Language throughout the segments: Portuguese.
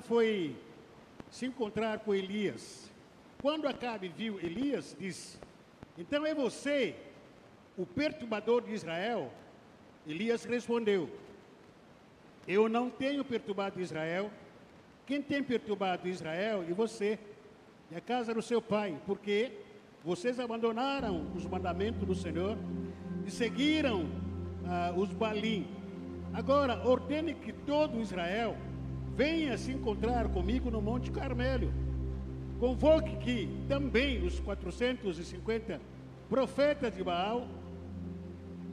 foi se encontrar com Elias. Quando Acabe viu Elias, disse: Então é você, o perturbador de Israel? Elias respondeu: Eu não tenho perturbado Israel. Quem tem perturbado Israel e você, e a casa do seu pai, porque vocês abandonaram os mandamentos do Senhor e seguiram ah, os Balim. Agora, ordene que todo Israel venha se encontrar comigo no Monte Carmelo. Convoque que também os 450 profetas de Baal,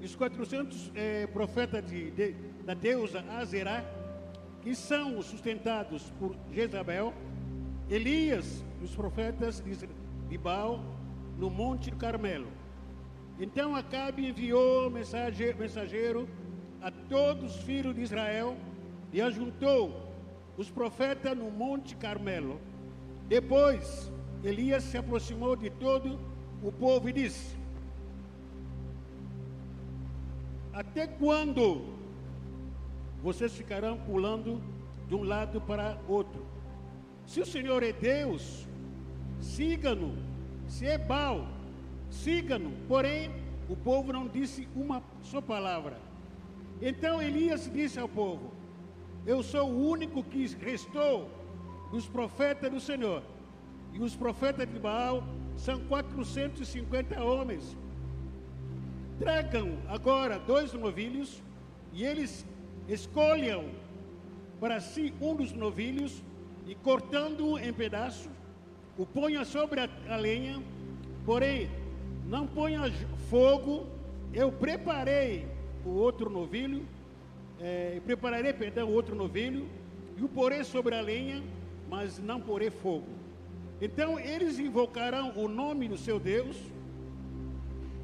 os 400 eh, profetas de, de, da deusa Azerá, que são sustentados por Jezabel, Elias, os profetas de, Baal, no Monte Carmelo. Então Acabe enviou mensageiro a todos os filhos de Israel e ajuntou os profetas no Monte Carmelo. Depois, Elias se aproximou de todo o povo e disse: Até quando vocês ficarão pulando de um lado para outro? Se o Senhor é Deus, siga-no. Se é Baal, siga-no. Porém, o povo não disse uma só palavra. Então Elias disse ao povo: eu sou o único que restou dos profetas do Senhor. E os profetas de Baal são 450 homens. Tragam agora dois novilhos e eles escolham para si um dos novilhos e cortando-o em pedaços, o ponha sobre a, lenha, porém não ponha fogo. Eu preparei o outro novilho é, prepararei, perdão, outro novilho, e o porei sobre a lenha, mas não porei fogo. Então eles invocarão o nome do seu Deus,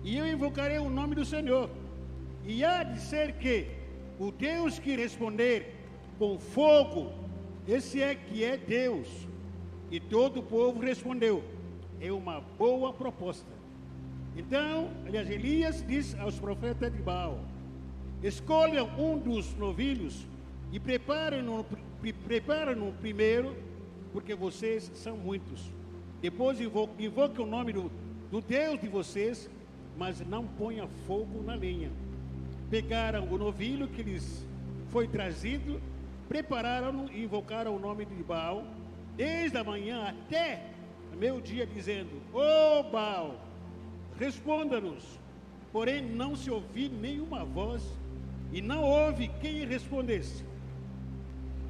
e eu invocarei o nome do Senhor. E há de ser que o Deus que responder com fogo, esse é que é Deus. E todo o povo respondeu: é uma boa proposta. Então, aliás, Elias diz aos profetas de Baal: Escolham um dos novilhos e preparem-no preparem primeiro, porque vocês são muitos. Depois invoque, invoque o nome do, do Deus de vocês, mas não ponha fogo na lenha. Pegaram o novilho que lhes foi trazido, prepararam-no e invocaram o nome de Baal, desde a manhã até meu dia, dizendo: Ô oh, Baal, responda-nos. Porém, não se ouviu nenhuma voz e não houve quem respondesse.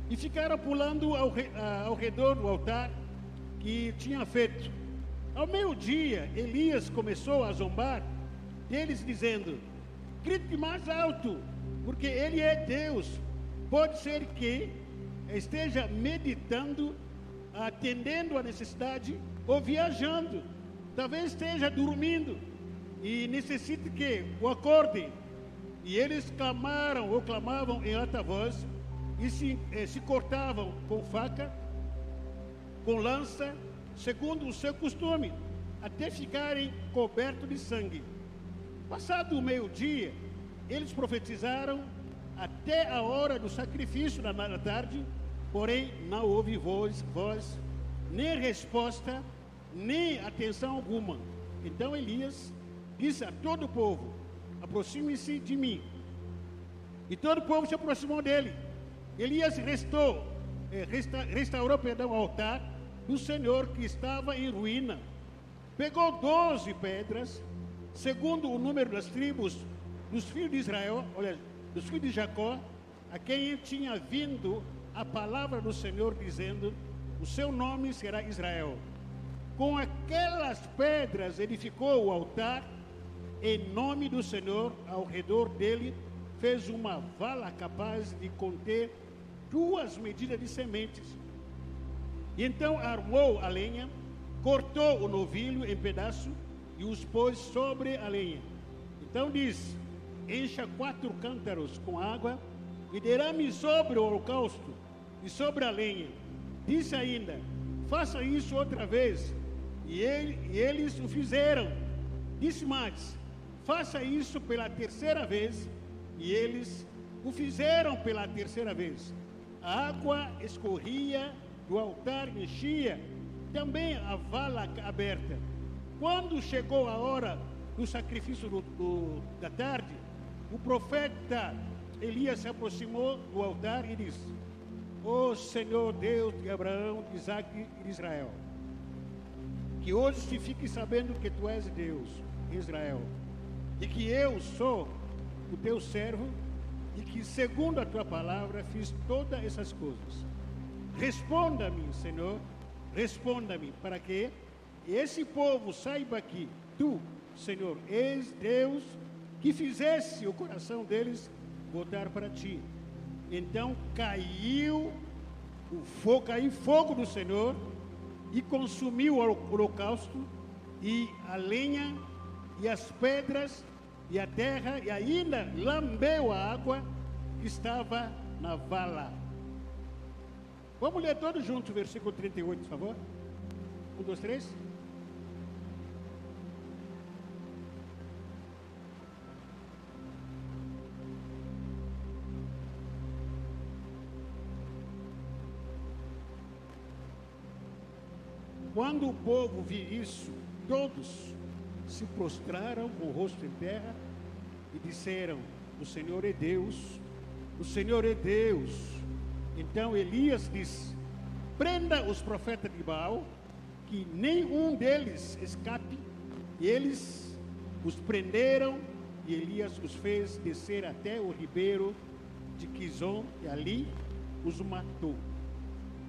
E ficaram pulando ao, ao redor do altar que tinha feito. Ao meio-dia, Elias começou a zombar deles, dizendo: Grite mais alto, porque ele é Deus. Pode ser que esteja meditando, atendendo a necessidade ou viajando. Talvez esteja dormindo e necessite que o acordem e eles clamaram ou clamavam em alta voz e se, eh, se cortavam com faca, com lança, segundo o seu costume, até ficarem cobertos de sangue. Passado o meio-dia, eles profetizaram até a hora do sacrifício da tarde, porém não houve voz, voz, nem resposta, nem atenção alguma. Então Elias disse a todo o povo: aproxime-se de mim. E todo o povo se aproximou dele. Elias restou, eh, resta, restaurou perdão, o altar do Senhor que estava em ruína. Pegou doze pedras, segundo o número das tribos dos filhos de Israel, olha, dos filhos de Jacó, a quem tinha vindo a palavra do Senhor dizendo: O seu nome será Israel. Com aquelas pedras edificou o altar em nome do Senhor, ao redor dele, fez uma vala capaz de conter duas medidas de sementes. E então armou a lenha, cortou o novilho em pedaços e os pôs sobre a lenha. Então diz: Encha quatro cântaros com água e derrame sobre o holocausto e sobre a lenha. Disse ainda: Faça isso outra vez. E, ele, e eles o fizeram. Disse mais: faça isso pela terceira vez. E eles o fizeram pela terceira vez. a água escorria do altar, enchia também a vala aberta. Quando chegou a hora do sacrifício do, do, da tarde, o profeta Elias se aproximou do altar e disse: Ó oh, Senhor Deus de Abraão, de Isaac e de Israel, que hoje se fique sabendo que tu és Deus, Israel, e que eu sou o teu servo, e que segundo a tua palavra fiz todas essas coisas. Responda-me, Senhor, responda-me, para que esse povo saiba que tu, Senhor, és Deus que fizesse o coração deles voltar para ti. Então caiu o fogo, caiu fogo do Senhor e consumiu o holocausto e a lenha e as pedras e a terra e ainda lambeu a água que estava na vala. Vamos ler todos juntos o versículo 38, por favor. Um, dois, três. Quando o povo viu isso, todos se prostraram com o rosto em terra e disseram: O Senhor é Deus, o Senhor é Deus. Então Elias disse: Prenda os profetas de Baal, que nenhum deles escape. E eles os prenderam e Elias os fez descer até o ribeiro de Quizon e ali os matou.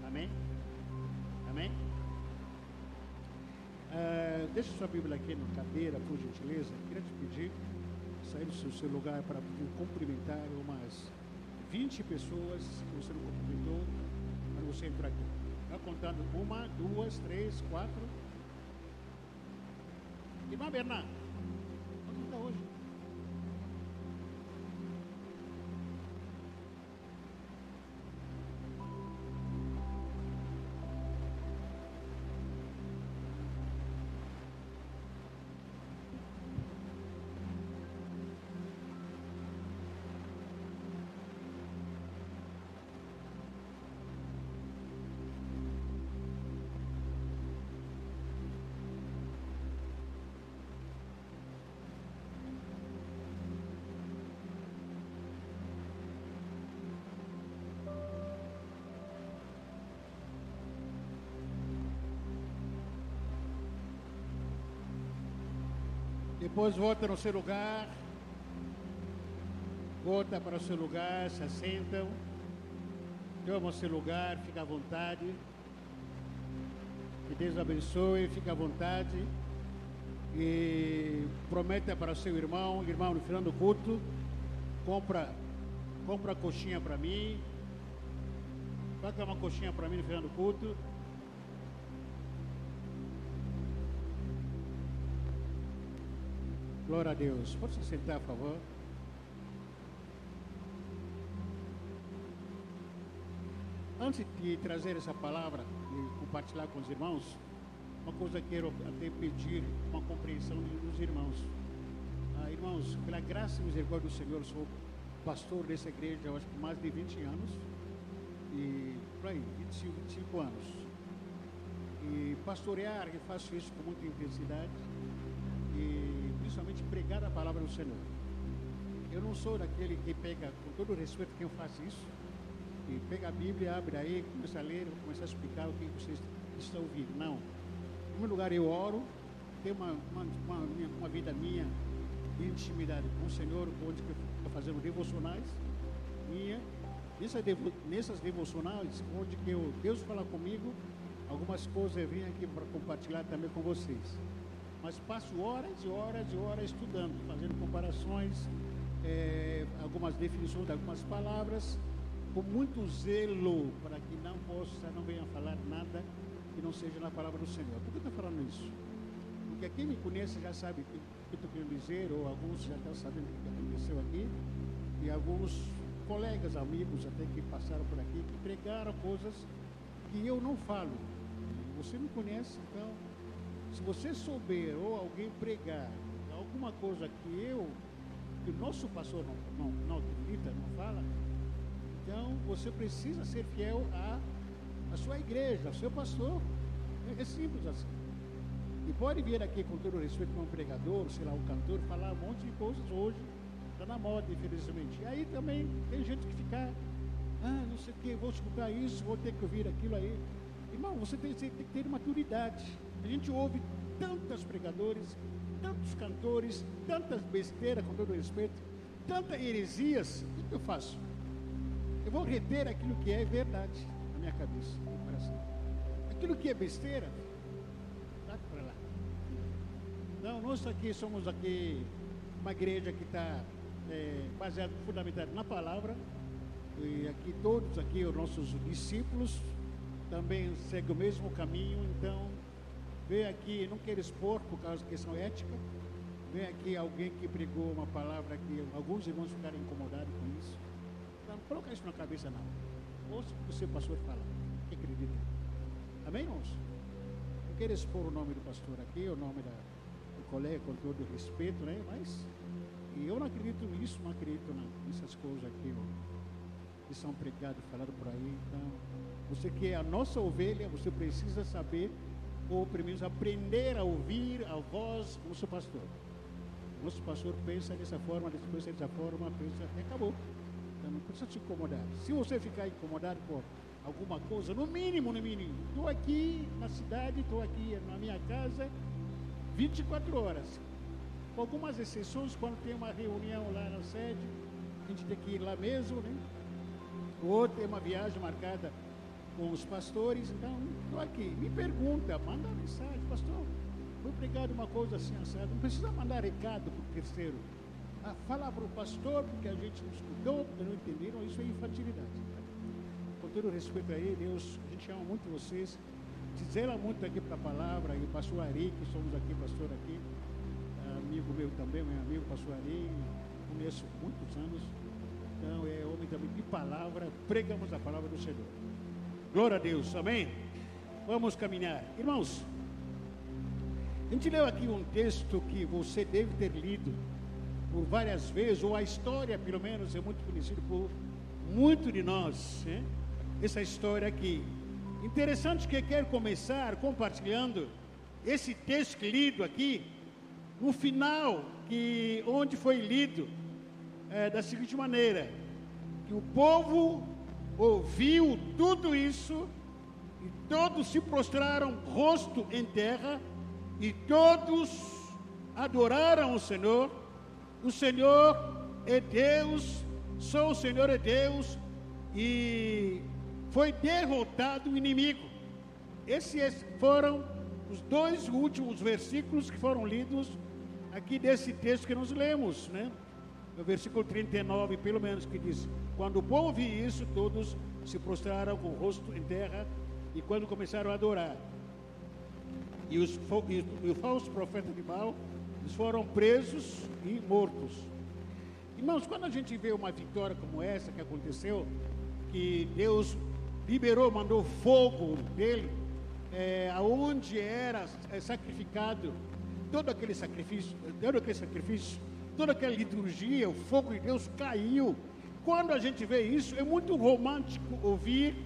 Amém? Amém? Uh, deixa sua Bíblia aqui na cadeira, por gentileza. Queria te pedir, sair do seu, seu lugar para cumprimentar umas 20 pessoas que você não cumprimentou, para você entrar aqui. Está contando uma, duas, três, quatro. Irmã Bernardo, onde está hoje? Depois volta no seu lugar. Volta para o seu lugar, se assentam. Toma o seu lugar, fica à vontade. Que Deus abençoe, fica à vontade. E prometa para o seu irmão, irmão, no final do culto, compra, compra coxinha para mim. Paga uma coxinha para mim no final do culto. Glória a Deus. Pode se sentar, por favor. Antes de trazer essa palavra e compartilhar com os irmãos, uma coisa que quero até pedir uma compreensão dos irmãos. Ah, irmãos, pela graça e misericórdia do Senhor, sou pastor dessa igreja, acho que mais de 20 anos. E por aí, 25, 25 anos. E pastorear, eu faço isso com muita intensidade. E principalmente pregar a palavra do Senhor. Eu não sou daquele que pega, com todo respeito quem faz isso, e pega a Bíblia, abre aí, começa a ler, começa a explicar o que vocês estão ouvindo. Não. Em primeiro lugar, eu oro, tenho uma, uma, uma, uma vida minha de intimidade com o Senhor, onde eu estou fazendo devocionais minha. Nessa, nessas devocionais, onde que eu, Deus fala comigo, algumas coisas eu vim aqui para compartilhar também com vocês mas passo horas e horas e horas estudando, fazendo comparações, é, algumas definições de algumas palavras, com muito zelo para que não possa, não venha falar nada que não seja na palavra do Senhor. Por que eu estou falando isso? Porque quem me conhece já sabe o que, que estou querendo dizer, ou alguns já estão sabendo o que aconteceu aqui, e alguns colegas, amigos até que passaram por aqui, que pregaram coisas que eu não falo. Você me conhece, então se você souber ou alguém pregar alguma coisa que eu, que o nosso pastor não, não, não acredita, não fala, Então você precisa ser fiel à, à sua igreja, ao seu pastor. É, é simples assim. E pode vir aqui com todo respeito como um pregador, sei lá, um cantor, falar um monte de coisas hoje. Está na moda, infelizmente. E aí também tem gente que fica, ah, não sei o que, vou escutar isso, vou ter que ouvir aquilo aí. Irmão, você tem, tem que ter maturidade. A gente ouve tantos pregadores, tantos cantores, tantas besteiras, com todo respeito, tantas heresias. O que eu faço? Eu vou reter aquilo que é verdade na minha cabeça, no coração. Aquilo que é besteira, dá para lá. Não, nós aqui somos aqui uma igreja que está é, baseada, fundamentada na palavra. E aqui todos aqui, os nossos discípulos, também seguem o mesmo caminho. Então, vem aqui, não quero expor por causa da questão ética. Vem aqui alguém que pregou uma palavra que alguns irmãos ficaram incomodados com isso. Então, coloca isso na cabeça não. Ouça o que o seu pastor fala. Que acredita. Amém, irmãos? Não quero expor o nome do pastor aqui, o nome da, do colega, com todo respeito, né? Mas eu não acredito nisso, não acredito nessas coisas aqui, ó, que são pregadas, faladas por aí. Então, você que é a nossa ovelha, você precisa saber, ou primeiro aprender a ouvir a voz do seu pastor. Nosso pastor pensa dessa forma, pensa dessa forma, pensa, e acabou. Então não precisa se incomodar. Se você ficar incomodado por alguma coisa, no mínimo, no mínimo, estou aqui na cidade, estou aqui na minha casa, 24 horas. Com algumas exceções, quando tem uma reunião lá na sede, a gente tem que ir lá mesmo, né? Ou tem uma viagem marcada com os pastores, então estou aqui. Me pergunta, manda mensagem, pastor. Foi pregado uma coisa assim, assado. Não precisa mandar recado para o terceiro. Ah, fala para o pastor, porque a gente não escutou, porque não entenderam, isso é infantilidade. Com todo respeito a ele, Deus, a gente ama muito vocês. Se muito aqui para a palavra, e o pastor Ari, que somos aqui, pastor aqui amigo meu também, meu amigo pastor Ari, conheço muitos anos, então é homem também de palavra, pregamos a palavra do Senhor. Glória a Deus, amém? Vamos caminhar. Irmãos, a gente leu aqui um texto que você deve ter lido por várias vezes, ou a história, pelo menos, é muito conhecida por muito de nós, né? essa história aqui. Interessante que quero começar compartilhando esse texto lido aqui, no final, que onde foi lido é, da seguinte maneira: que o povo ouviu tudo isso e todos se prostraram rosto em terra e todos adoraram o Senhor. O Senhor é Deus, só o Senhor é Deus e foi derrotado o inimigo. Esses foram os dois últimos versículos que foram lidos aqui desse texto que nós lemos, né? No versículo 39, pelo menos, que diz: Quando o povo viu isso, todos se prostraram com o rosto em terra, e quando começaram a adorar, e os, e, e o falso profeta de Baal, eles foram presos e mortos. Irmãos, quando a gente vê uma vitória como essa que aconteceu, que Deus liberou, mandou fogo dele, é, aonde era é, sacrificado todo aquele sacrifício, todo aquele sacrifício, toda aquela liturgia, o fogo de Deus caiu. Quando a gente vê isso, é muito romântico ouvir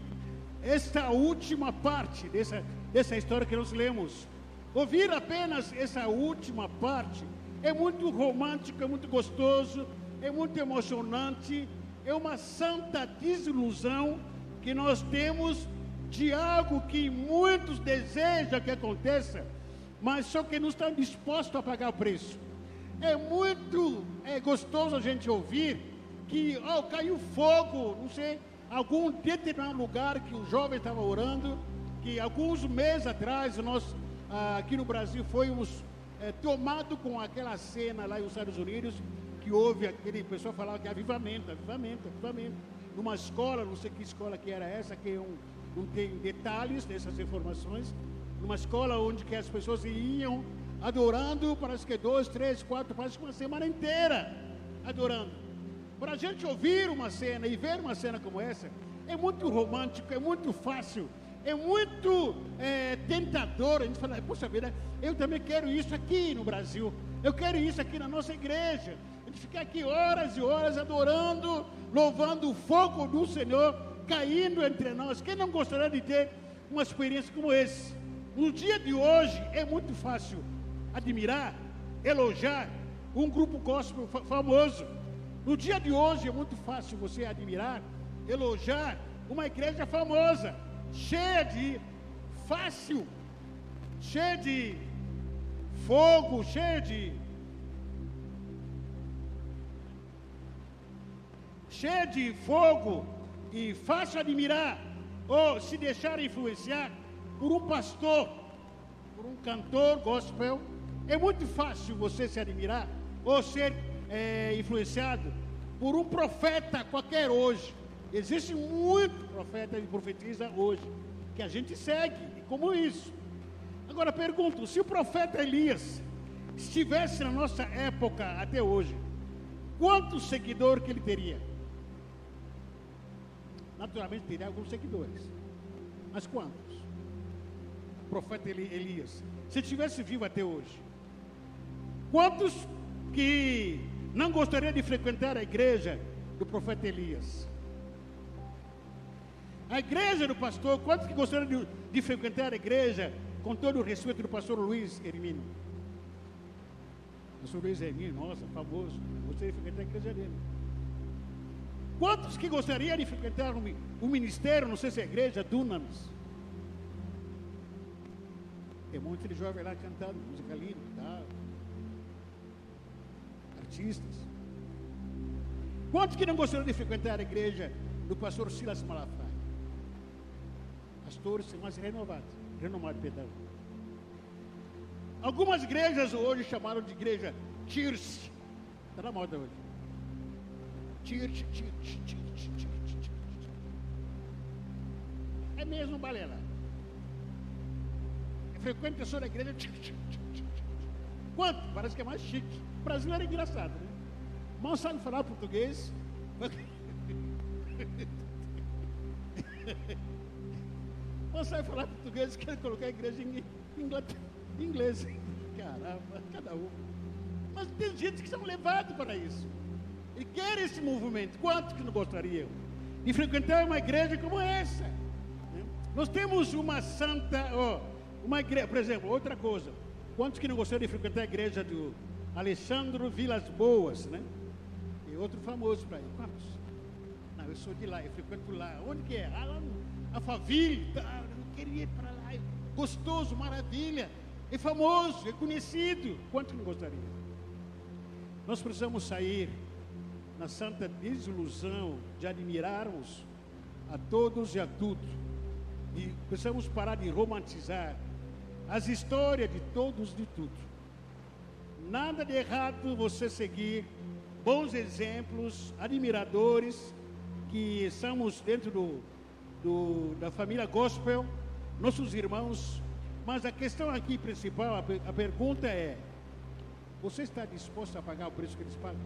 esta última parte dessa, dessa história que nós lemos. Ouvir apenas essa última parte é muito romântico, é muito gostoso, é muito emocionante, é uma santa desilusão que nós temos de algo que muitos desejam que aconteça, mas só que não estão dispostos a pagar o preço. É muito é gostoso a gente ouvir que oh, caiu fogo, não sei, algum determinado lugar que o jovem estava orando, que alguns meses atrás nós ah, aqui no Brasil fomos é, tomados com aquela cena lá nos Estados Unidos, que houve aquele pessoal falava que é avivamento, avivamento, avivamento. Numa escola, não sei que escola que era essa, que não, não tem detalhes dessas informações, numa escola onde que as pessoas iam adorando, parece que dois, três, quatro, parece que uma semana inteira adorando. Para a gente ouvir uma cena e ver uma cena como essa, é muito romântico, é muito fácil, é muito é, tentador. A gente fala, poxa vida, eu também quero isso aqui no Brasil, eu quero isso aqui na nossa igreja. A gente fica aqui horas e horas adorando, louvando o fogo do Senhor caindo entre nós. Quem não gostaria de ter uma experiência como esse? No dia de hoje é muito fácil admirar, elogiar um grupo gospel famoso. No dia de hoje é muito fácil você admirar, elogiar uma igreja famosa, cheia de fácil, cheia de fogo, cheia de cheia de fogo e fácil admirar ou se deixar influenciar por um pastor, por um cantor gospel, é muito fácil você se admirar ou ser é, influenciado por um profeta qualquer hoje. Existe muito profeta e profetiza hoje que a gente segue, como isso. Agora pergunto: se o profeta Elias estivesse na nossa época até hoje, quantos seguidores que ele teria? Naturalmente teria alguns seguidores, mas quantos? O profeta Elias, se estivesse vivo até hoje, quantos que não gostaria de frequentar a igreja do profeta Elias? A igreja do pastor, quantos que gostariam de, de frequentar a igreja com todo o respeito do pastor Luiz Hermino? Pastor Luiz Hermino, nossa, famoso. Gostaria de frequentar a igreja dele. Quantos que gostariam de frequentar o ministério, não sei se é a igreja, Dunamis? Tem um monte de jovem lá cantando, música linda, tá? Artistas. Quantos que não gostariam de frequentar a igreja do pastor Silas Malafaia? pastores mais renovados, renomados, perdão. Algumas igrejas hoje chamaram de igreja church. Está na moda hoje. Church, church, church, church, É mesmo balela. É frequente só da igreja. Quanto? Parece que é mais chique. O brasileiro é engraçado, né? Mal sabe falar português. Você vai falar português quer colocar a igreja em inglês. Caramba, cada um. Mas tem gente que são levados para isso. E quer esse movimento. Quantos que não gostariam de frequentar uma igreja como essa? Nós temos uma santa, oh, uma igreja, por exemplo, outra coisa. Quantos que não gostariam de frequentar a igreja do Alexandre Vilas Boas, né? E outro famoso para ele. Quantos? Não, eu sou de lá, eu frequento lá. Onde que é? Ah, lá no Alphaville, tá, eu queria ir para lá. Gostoso, maravilha. É famoso, é conhecido. Quanto não gostaria? Nós precisamos sair na santa desilusão de admirarmos a todos e a tudo. E precisamos parar de romantizar as histórias de todos e de tudo. Nada de errado você seguir bons exemplos, admiradores, que estamos dentro do do, da família gospel, nossos irmãos. Mas a questão aqui principal, a, a pergunta é: você está disposto a pagar o preço que eles pagam?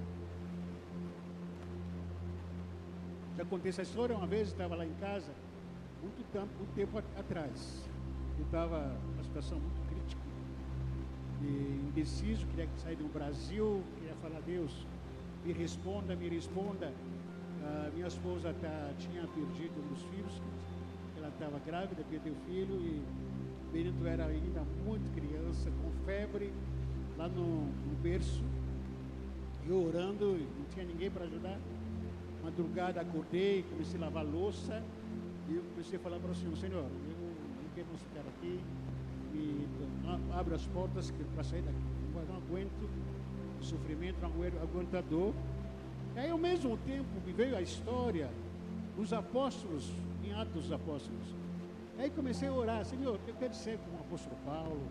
Já contei essa história uma vez, estava lá em casa, muito tempo, muito tempo atrás. Eu estava numa situação muito indeciso, queria sair do Brasil, queria falar, Deus, me responda, me responda. A minha esposa tá, tinha perdido um dos filhos, ela estava grávida, perdeu o filho e o Benito era ainda muito criança, com febre, lá no, no berço, eu orando, não tinha ninguém para ajudar. Madrugada acordei, comecei a lavar louça e eu comecei a falar para o Senhor, Senhor, eu não quero ficar aqui, e abre as portas para sair daqui. Não aguento o sofrimento, não aguento a dor. E aí, ao mesmo tempo, me veio a história dos apóstolos, em Atos dos Apóstolos. E aí comecei a orar, Senhor, eu quero ser como o apóstolo Paulo,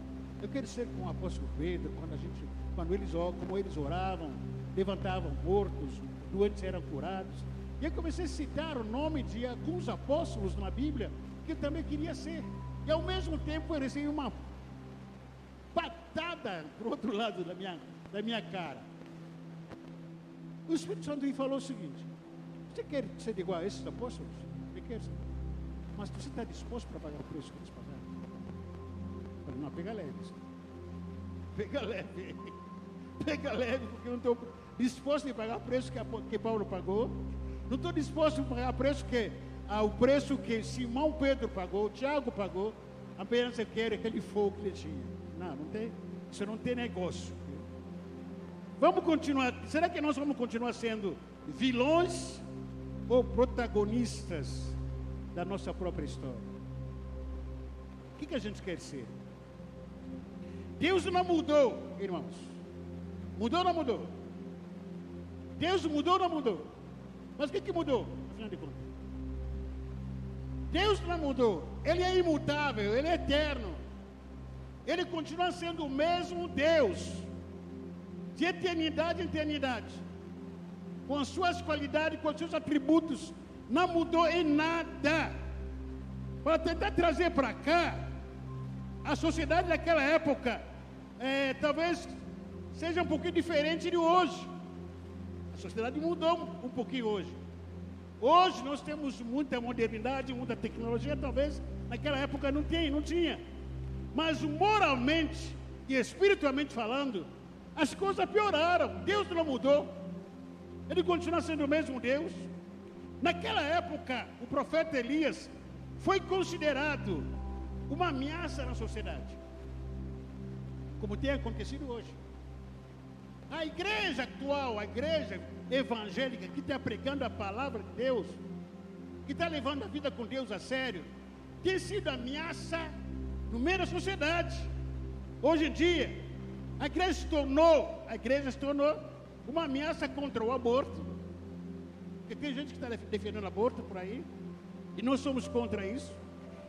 eu quero ser como o apóstolo Pedro, quando, a gente, quando eles, como eles oravam, levantavam mortos, doentes eram curados. E aí comecei a citar o nome de alguns apóstolos na Bíblia, que eu também queria ser. E ao mesmo tempo eu recebi uma patada para o outro lado da minha, da minha cara. O Espírito Santo me falou o seguinte: Você quer ser igual a esses apóstolos? Ele quer ser. Mas você está disposto para pagar o preço que eles pagaram? Não, pega leve. Pega leve. Pega leve, porque eu não estou disposto a pagar o preço que, que Paulo pagou. Não estou disposto a pagar o preço que ah, o preço que Simão Pedro pagou, Tiago pagou. Apenas eu quero aquele fogo que ele tinha. Não, não tem. Isso não tem negócio. Vamos continuar. Será que nós vamos continuar sendo vilões ou protagonistas da nossa própria história? O que, que a gente quer ser? Deus não mudou, irmãos. Mudou ou não mudou? Deus mudou ou não mudou? Mas o que, que mudou? Afinal de contas. Deus não mudou. Ele é imutável, ele é eterno. Ele continua sendo o mesmo Deus. De eternidade em eternidade. Com as suas qualidades, com os seus atributos. Não mudou em nada. Para tentar trazer para cá a sociedade daquela época é, talvez seja um pouquinho diferente de hoje. A sociedade mudou um, pouquinho hoje. Hoje nós temos muita modernidade, muita tecnologia, talvez naquela época não tinha, não tinha. Mas moralmente e espiritualmente falando, as coisas pioraram. Deus não mudou. Ele continua sendo o mesmo Deus. Naquela época, o profeta Elias foi considerado uma ameaça na sociedade, como tem acontecido hoje. A igreja atual, a igreja evangélica que está pregando a palavra de Deus, que está levando a vida com Deus a sério, tem sido ameaça no meio da sociedade. Hoje em dia, a igreja se tornou, a igreja se tornou uma ameaça contra o aborto. Porque tem gente que está defendendo aborto por aí, e nós somos contra isso.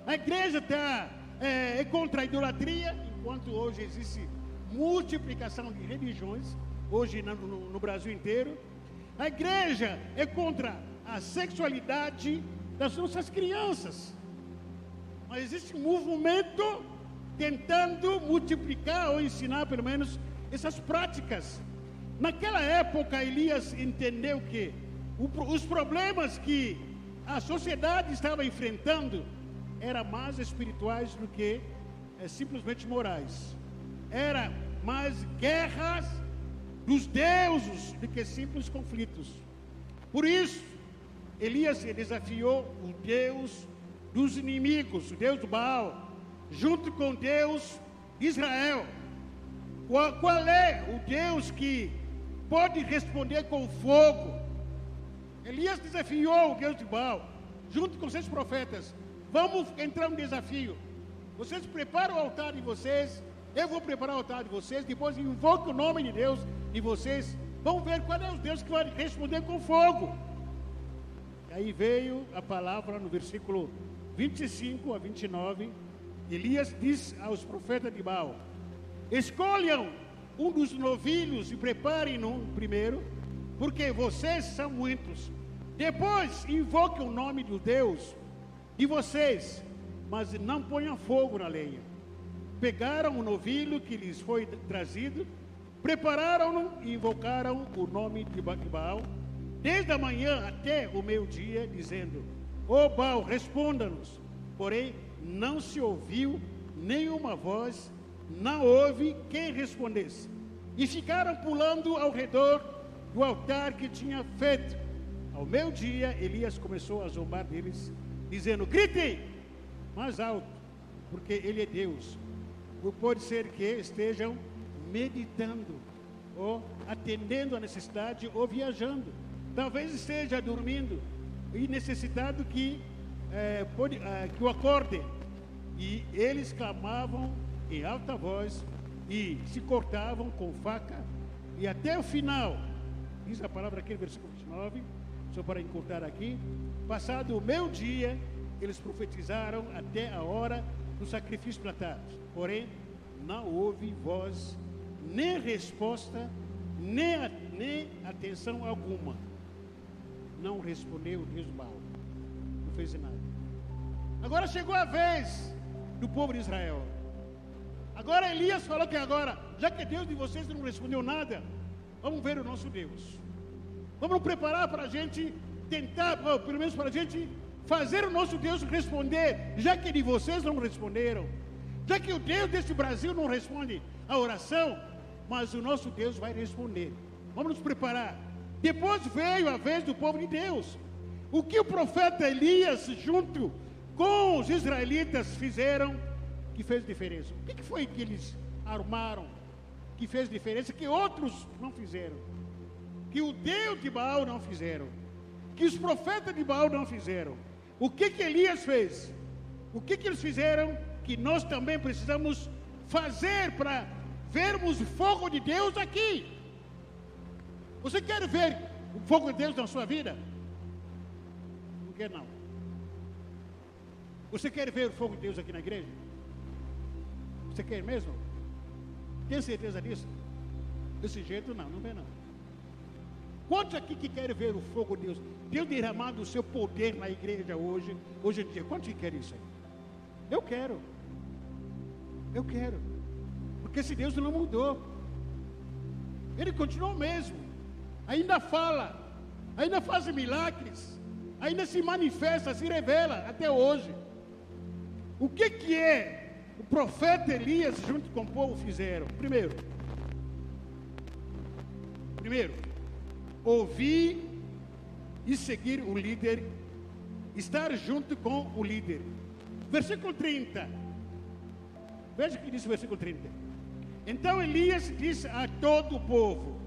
A igreja está é, é contra a idolatria, enquanto hoje existe multiplicação de religiões, hoje no, no, no Brasil inteiro. A igreja é contra a sexualidade das nossas crianças. Mas existe um movimento tentando multiplicar ou ensinar, pelo menos, essas práticas. Naquela época, Elias entendeu que os problemas que a sociedade estava enfrentando eram mais espirituais do que é, simplesmente morais. Era mais guerras dos deuses do que simples conflitos. Por isso, Elias desafiou o Deus dos inimigos, o Deus do Baal, junto com Deus de Israel. Qual, qual é o Deus que pode responder com fogo? Elias desafiou o Deus de Baal, junto com seus profetas. Vamos entrar no desafio. Vocês preparam o altar de vocês, eu vou preparar o altar de vocês, depois invoque o nome de Deus e vocês vão ver qual é o Deus que vai responder com fogo. E aí veio a palavra no versículo 25 a 29. Elias diz aos profetas de Baal: Escolham um dos novilhos e preparem-no primeiro, porque vocês são muitos. Depois invoque o nome do Deus de vocês, mas não ponham fogo na lenha. Pegaram o novilho que lhes foi trazido, prepararam-no e invocaram o nome de Baal, desde a manhã até o meio-dia, dizendo: Ó Baal, responda-nos. Porém, não se ouviu nenhuma voz, não houve quem respondesse. E ficaram pulando ao redor do altar que tinha feito. Ao meio-dia, Elias começou a zombar deles dizendo: gritem mais alto, porque Ele é Deus. Pode ser que estejam meditando, ou atendendo a necessidade, ou viajando. Talvez esteja dormindo e necessitado que, é, pode, é, que o acorde. E eles clamavam em alta voz e se cortavam com faca. E até o final, diz a palavra aqui versículo 29, só para encurtar aqui, passado o meu dia, eles profetizaram até a hora do sacrifício tarde. Porém, não houve voz, nem resposta, nem, nem atenção alguma. Não respondeu Deus Baal. Não fez nada. Agora chegou a vez do povo de Israel. Agora Elias falou que agora, já que Deus de vocês não respondeu nada, vamos ver o nosso Deus. Vamos preparar para a gente tentar, pelo menos para a gente fazer o nosso Deus responder, já que de vocês não responderam, já que o Deus desse Brasil não responde a oração, mas o nosso Deus vai responder. vamos nos preparar. Depois veio a vez do povo de Deus. O que o profeta Elias, junto com os israelitas, fizeram que fez diferença? O que foi que eles armaram que fez diferença que outros não fizeram? Que o Deus de Baal não fizeram? Que os profetas de Baal não fizeram? O que que Elias fez? O que que eles fizeram que nós também precisamos fazer para vermos o fogo de Deus aqui? Você quer ver o fogo de Deus na sua vida? Não quer não. Você quer ver o fogo de Deus aqui na igreja? Você quer mesmo? Tem certeza disso? Desse jeito não, não vê não. Quantos aqui que querem ver o fogo de Deus? Deus derramando o seu poder na igreja hoje, hoje em dia. Quantos que querem isso aí? Eu quero. Eu quero. Porque esse Deus não mudou. Ele continua o mesmo. Ainda fala, ainda faz milagres, ainda se manifesta, se revela até hoje. O que que é o profeta Elias junto com o povo fizeram? Primeiro, primeiro, ouvir e seguir o líder, estar junto com o líder. Versículo 30. Veja o que diz o versículo 30. Então Elias disse a todo o povo: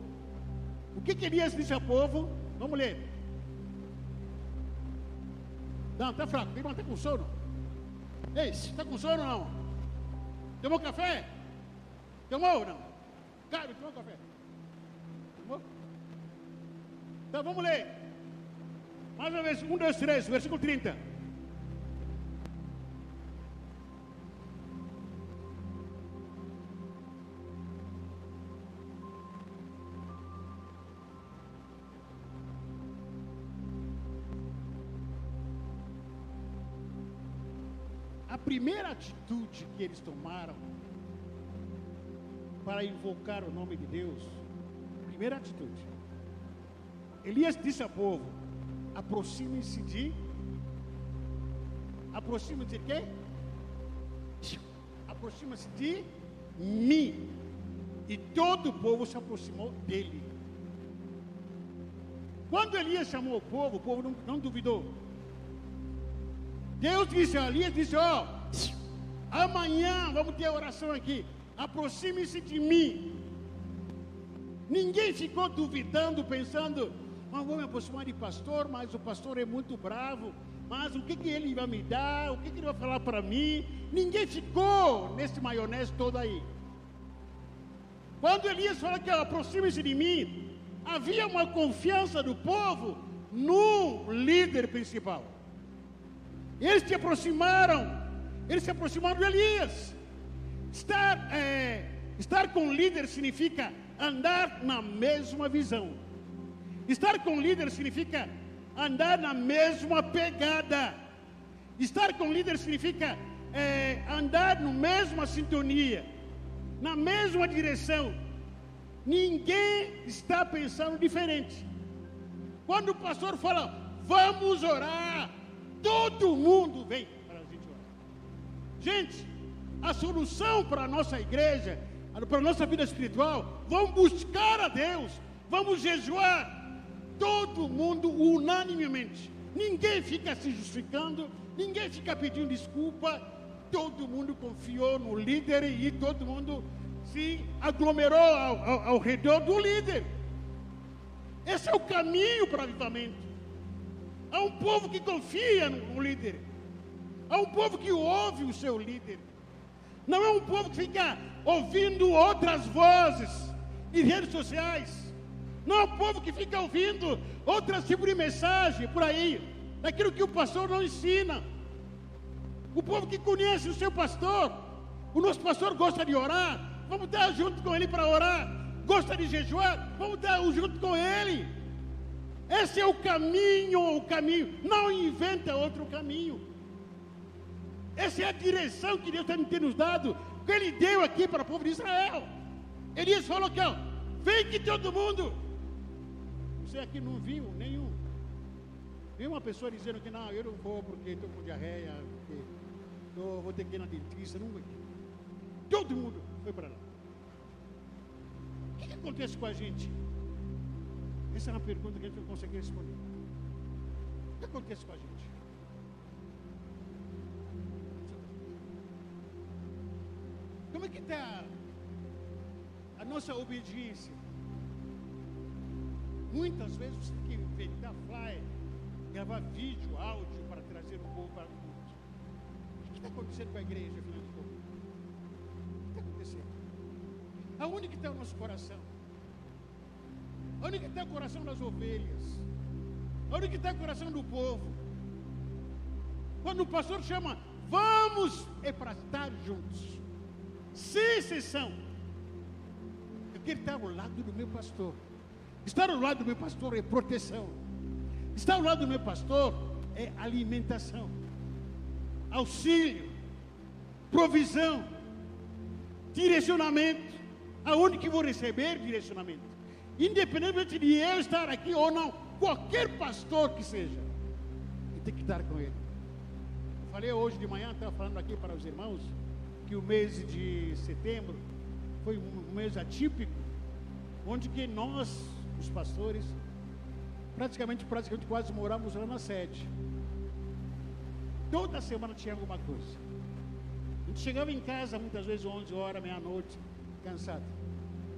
O que, que Elias disse ao povo? Vamos ler. Não, está fraco. Tem está com sono? Ei, está com sono ou não? Tomou café? Tomou ou não? Cabe, tomou café? Então vamos ler. Mais uma vez, um, dois, três, versículo 30. A primeira atitude que eles tomaram para invocar o nome de Deus, primeira atitude. Elias disse ao povo: aproxime-se de. Aproxima-se de quem? Aproxima-se de mim. E todo o povo se aproximou dele. Quando Elias chamou o povo, o povo não, não duvidou. Deus disse a Elias, disse, ó, oh, amanhã vamos ter oração aqui. Aproxime-se de mim. Ninguém ficou duvidando, pensando, mas vou me aproximar de pastor, mas o pastor é muito bravo. Mas o que, que ele vai me dar? O que, que ele vai falar para mim? Ninguém ficou nesse maionese todo aí. Quando Elias fala que aproxime-se de mim, havia uma confiança do povo no líder principal. Eles se aproximaram, eles se aproximaram de Elias. Estar, é, estar com o líder significa andar na mesma visão. Estar com líder significa andar na mesma pegada. Estar com líder significa é, andar na mesma sintonia, na mesma direção. Ninguém está pensando diferente. Quando o pastor fala, vamos orar, todo mundo vem para a gente orar. Gente, a solução para a nossa igreja, para a nossa vida espiritual, vamos buscar a Deus, vamos jejuar, Todo mundo unanimemente. Ninguém fica se justificando, ninguém fica pedindo desculpa. Todo mundo confiou no líder e todo mundo se aglomerou ao, ao, ao redor do líder. Esse é o caminho para o avivamento. Há um povo que confia no líder. Há um povo que ouve o seu líder. Não é um povo que fica ouvindo outras vozes em redes sociais. Não é o povo que fica ouvindo outras tipo de mensagem por aí, daquilo que o pastor não ensina. O povo que conhece o seu pastor, o nosso pastor gosta de orar, vamos estar junto com ele para orar. Gosta de jejuar, vamos estar junto com ele. Esse é o caminho, o caminho. Não inventa outro caminho. Essa é a direção que Deus tem nos dado, que Ele deu aqui para o povo de Israel. Ele falou que, vem que todo mundo você aqui não viu nenhum. Nenhuma pessoa dizendo que não, eu não vou porque estou com diarreia, porque tô, vou ter que ir na dentista. Não vai. Todo mundo foi para lá. O que, que acontece com a gente? Essa é uma pergunta que a gente não consegue responder. O que acontece com a gente? Como é que está a nossa obediência? Muitas vezes você tem que inventar flyer, gravar vídeo, áudio para trazer o povo para culto. O que está acontecendo com a igreja, afinal de contas? O que está acontecendo? Aonde que está o nosso coração? Onde que está o coração das ovelhas? Onde que está o coração do povo? Quando o pastor chama, vamos, é para estar juntos. Sem exceção. Eu quero estar ao lado do meu pastor. Estar ao lado do meu pastor é proteção. Estar ao lado do meu pastor é alimentação, auxílio, provisão, direcionamento. Aonde que vou receber direcionamento? Independentemente de eu estar aqui ou não, qualquer pastor que seja, eu tenho que estar com ele. Falei hoje de manhã, estava falando aqui para os irmãos, que o mês de setembro foi um mês atípico, onde que nós, os pastores, praticamente, praticamente quase moramos lá na sede. Toda semana tinha alguma coisa. A gente chegava em casa muitas vezes 11 horas, meia-noite, cansado.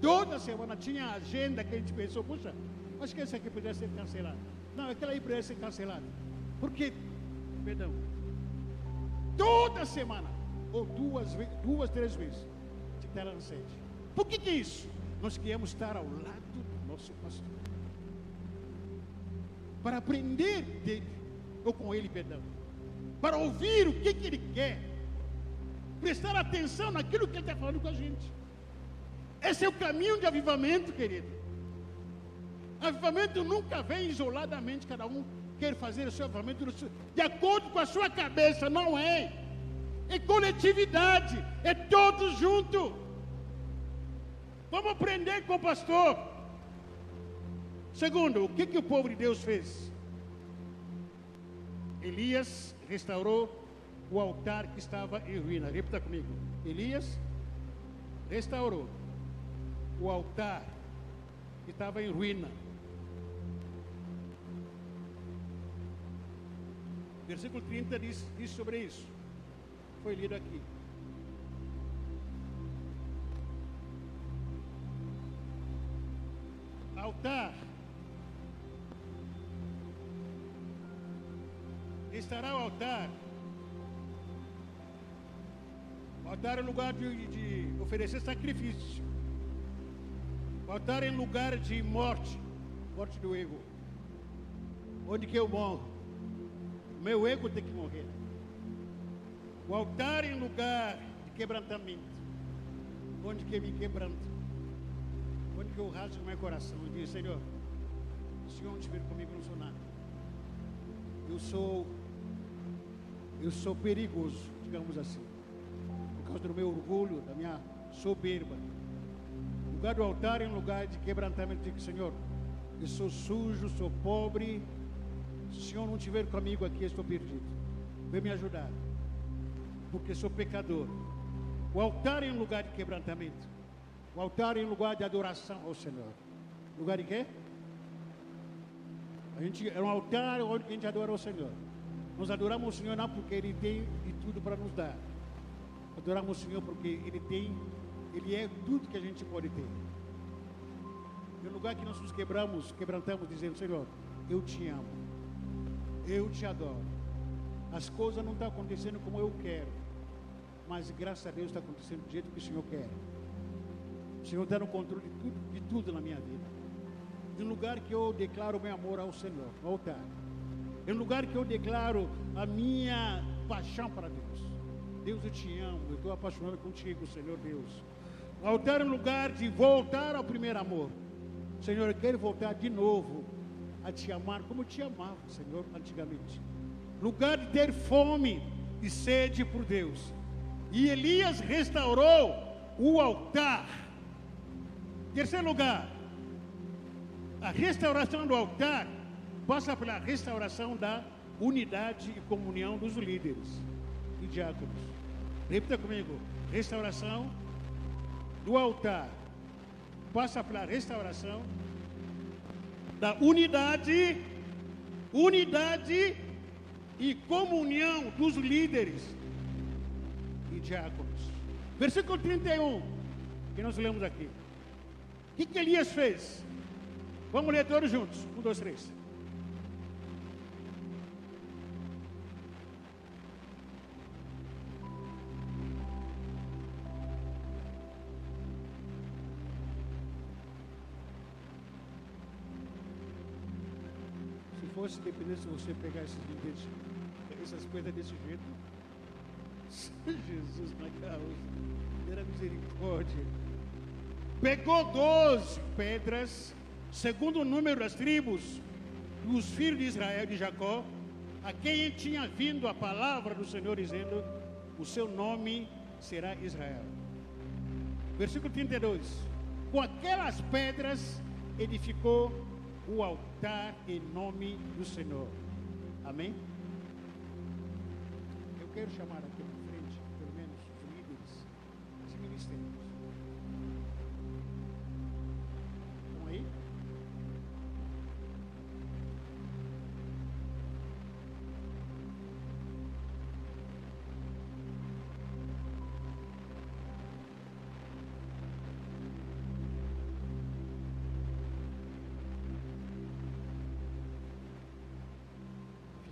Toda semana tinha agenda que a gente pensou, puxa, acho que esse aqui poderia ser cancelado. Não, aquela aí poderia ser cancelada. Por quê? Perdão. Toda semana, ou duas, duas três vezes, de estar na sede. Por que, que isso? Nós queríamos estar ao lado pastor. Para aprender dele, ou com ele, perdão. Para ouvir o que, que ele quer. Prestar atenção naquilo que ele está falando com a gente. Esse é o caminho de avivamento, querido. Avivamento nunca vem isoladamente, cada um quer fazer o seu avivamento de acordo com a sua cabeça, não é. É coletividade, é todos juntos. Vamos aprender com o pastor. Segundo, o que, que o povo de Deus fez? Elias restaurou o altar que estava em ruína. Repita comigo. Elias restaurou o altar que estava em ruína. Versículo 30 diz, diz sobre isso. Foi lido aqui. Altar estará o altar. O altar é lugar de, de oferecer sacrifício. O altar em lugar de morte, morte do ego. Onde que eu morro? Meu ego tem que morrer. O altar em lugar de quebrantamento. Onde que eu me quebranto? Onde que eu rasgo meu coração e digo, Senhor, o Senhor não estiver comigo, não sou nada. Eu sou, eu sou perigoso, digamos assim. Por causa do meu orgulho, da minha soberba lugar do altar é um lugar de quebrantamento. Digo, Senhor, eu sou sujo, sou pobre. Se o Senhor não estiver comigo aqui, estou perdido. Vem me ajudar, porque sou pecador. O altar é um lugar de quebrantamento. O altar é um lugar de adoração ao Senhor. Lugar de quê? A gente, é um altar onde a gente adora o Senhor. Nós adoramos o Senhor não porque Ele tem de tudo para nos dar. Adoramos o Senhor porque Ele tem ele é tudo que a gente pode ter. No lugar que nós nos quebramos, quebrantamos, dizendo: Senhor, eu te amo, eu te adoro. As coisas não estão acontecendo como eu quero, mas graças a Deus está acontecendo do jeito que o Senhor quer. O Senhor está no controle de tudo, de tudo na minha vida. No lugar que eu declaro meu amor ao Senhor, ao altar. É um lugar que eu declaro a minha paixão para Deus. Deus, eu te amo, eu estou apaixonado contigo, Senhor Deus. O altar é um lugar de voltar ao primeiro amor. Senhor, eu quero voltar de novo a te amar como eu te amava, Senhor, antigamente. Lugar de ter fome e sede por Deus. E Elias restaurou o altar. Terceiro lugar, a restauração do altar passa pela restauração da unidade e comunhão dos líderes e diáconos. Repita comigo: restauração do altar passa pela restauração da unidade, unidade e comunhão dos líderes e diáconos. Versículo 31, que nós lemos aqui. O que, que Elias fez? Vamos ler todos juntos. Um, dois, três. Fosse depender se você pegar esses bilhetes, essas coisas desse jeito, Jesus na causa, era misericórdia. Pegou doze pedras, segundo o número das tribos dos filhos de Israel de Jacó, a quem tinha vindo a palavra do Senhor dizendo: O seu nome será Israel. Versículo 32. Com aquelas pedras edificou o altar em nome do Senhor. Amém? Eu quero chamar aqui na frente, pelo menos, os líderes de ministérios.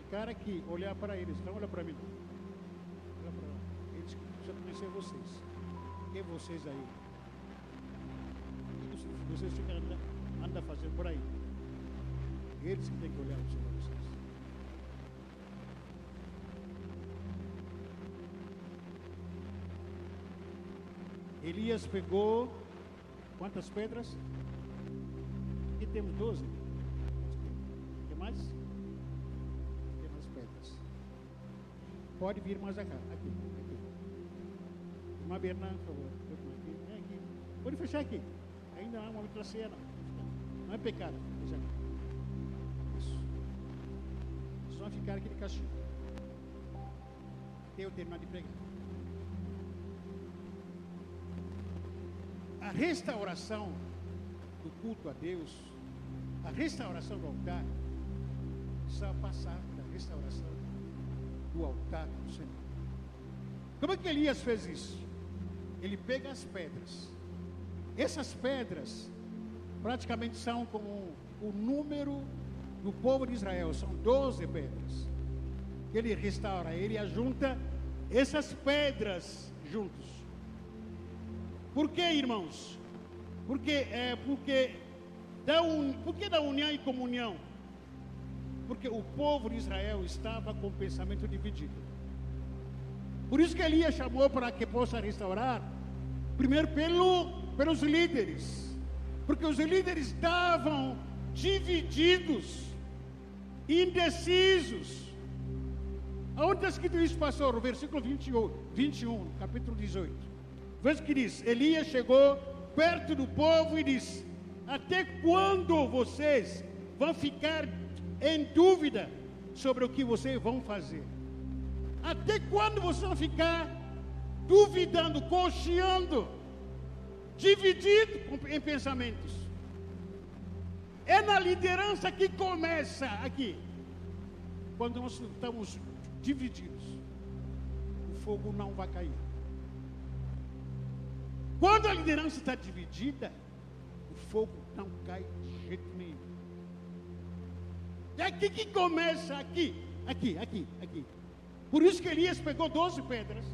Ficar aqui, olhar para eles, não olha para mim. Olha para. Eles precisam conhecer vocês. Quem vocês aí? Vocês ficam anda, anda fazendo por aí. Eles que têm que olhar para vocês. Elias pegou quantas pedras? Aqui temos 12. Pode vir mais acá. Aqui. aqui. Irmã Berna, por favor. Aqui. aqui. Pode fechar aqui. Ainda há uma outra cena. Não é pecado. Aqui. Isso. Vocês vão ficar aqui de castigo. Até eu terminar de pregar. A restauração do culto a Deus, a restauração do altar, precisa passar da restauração do altar do Senhor. Como é que Elias fez isso? Ele pega as pedras. Essas pedras praticamente são como o número do povo de Israel, são 12 pedras. Ele restaura, ele ajunta essas pedras juntos. Por que, irmãos? Porque é porque da un... por que da união e comunhão? Porque o povo de Israel estava com o pensamento dividido. Por isso que Elias chamou para que possa restaurar, primeiro pelo, pelos líderes, porque os líderes estavam divididos, indecisos. Aonde está escrito isso, pastor? No versículo 21, 21 capítulo 18. Veja que diz: Elias chegou perto do povo e disse: Até quando vocês vão ficar em dúvida sobre o que vocês vão fazer. Até quando vocês vão ficar duvidando, cocheando, dividido em pensamentos? É na liderança que começa aqui. Quando nós estamos divididos, o fogo não vai cair. Quando a liderança está dividida, o fogo não cai de jeito nenhum. É aqui que começa, aqui, aqui, aqui, aqui. Por isso que Elias pegou 12 pedras,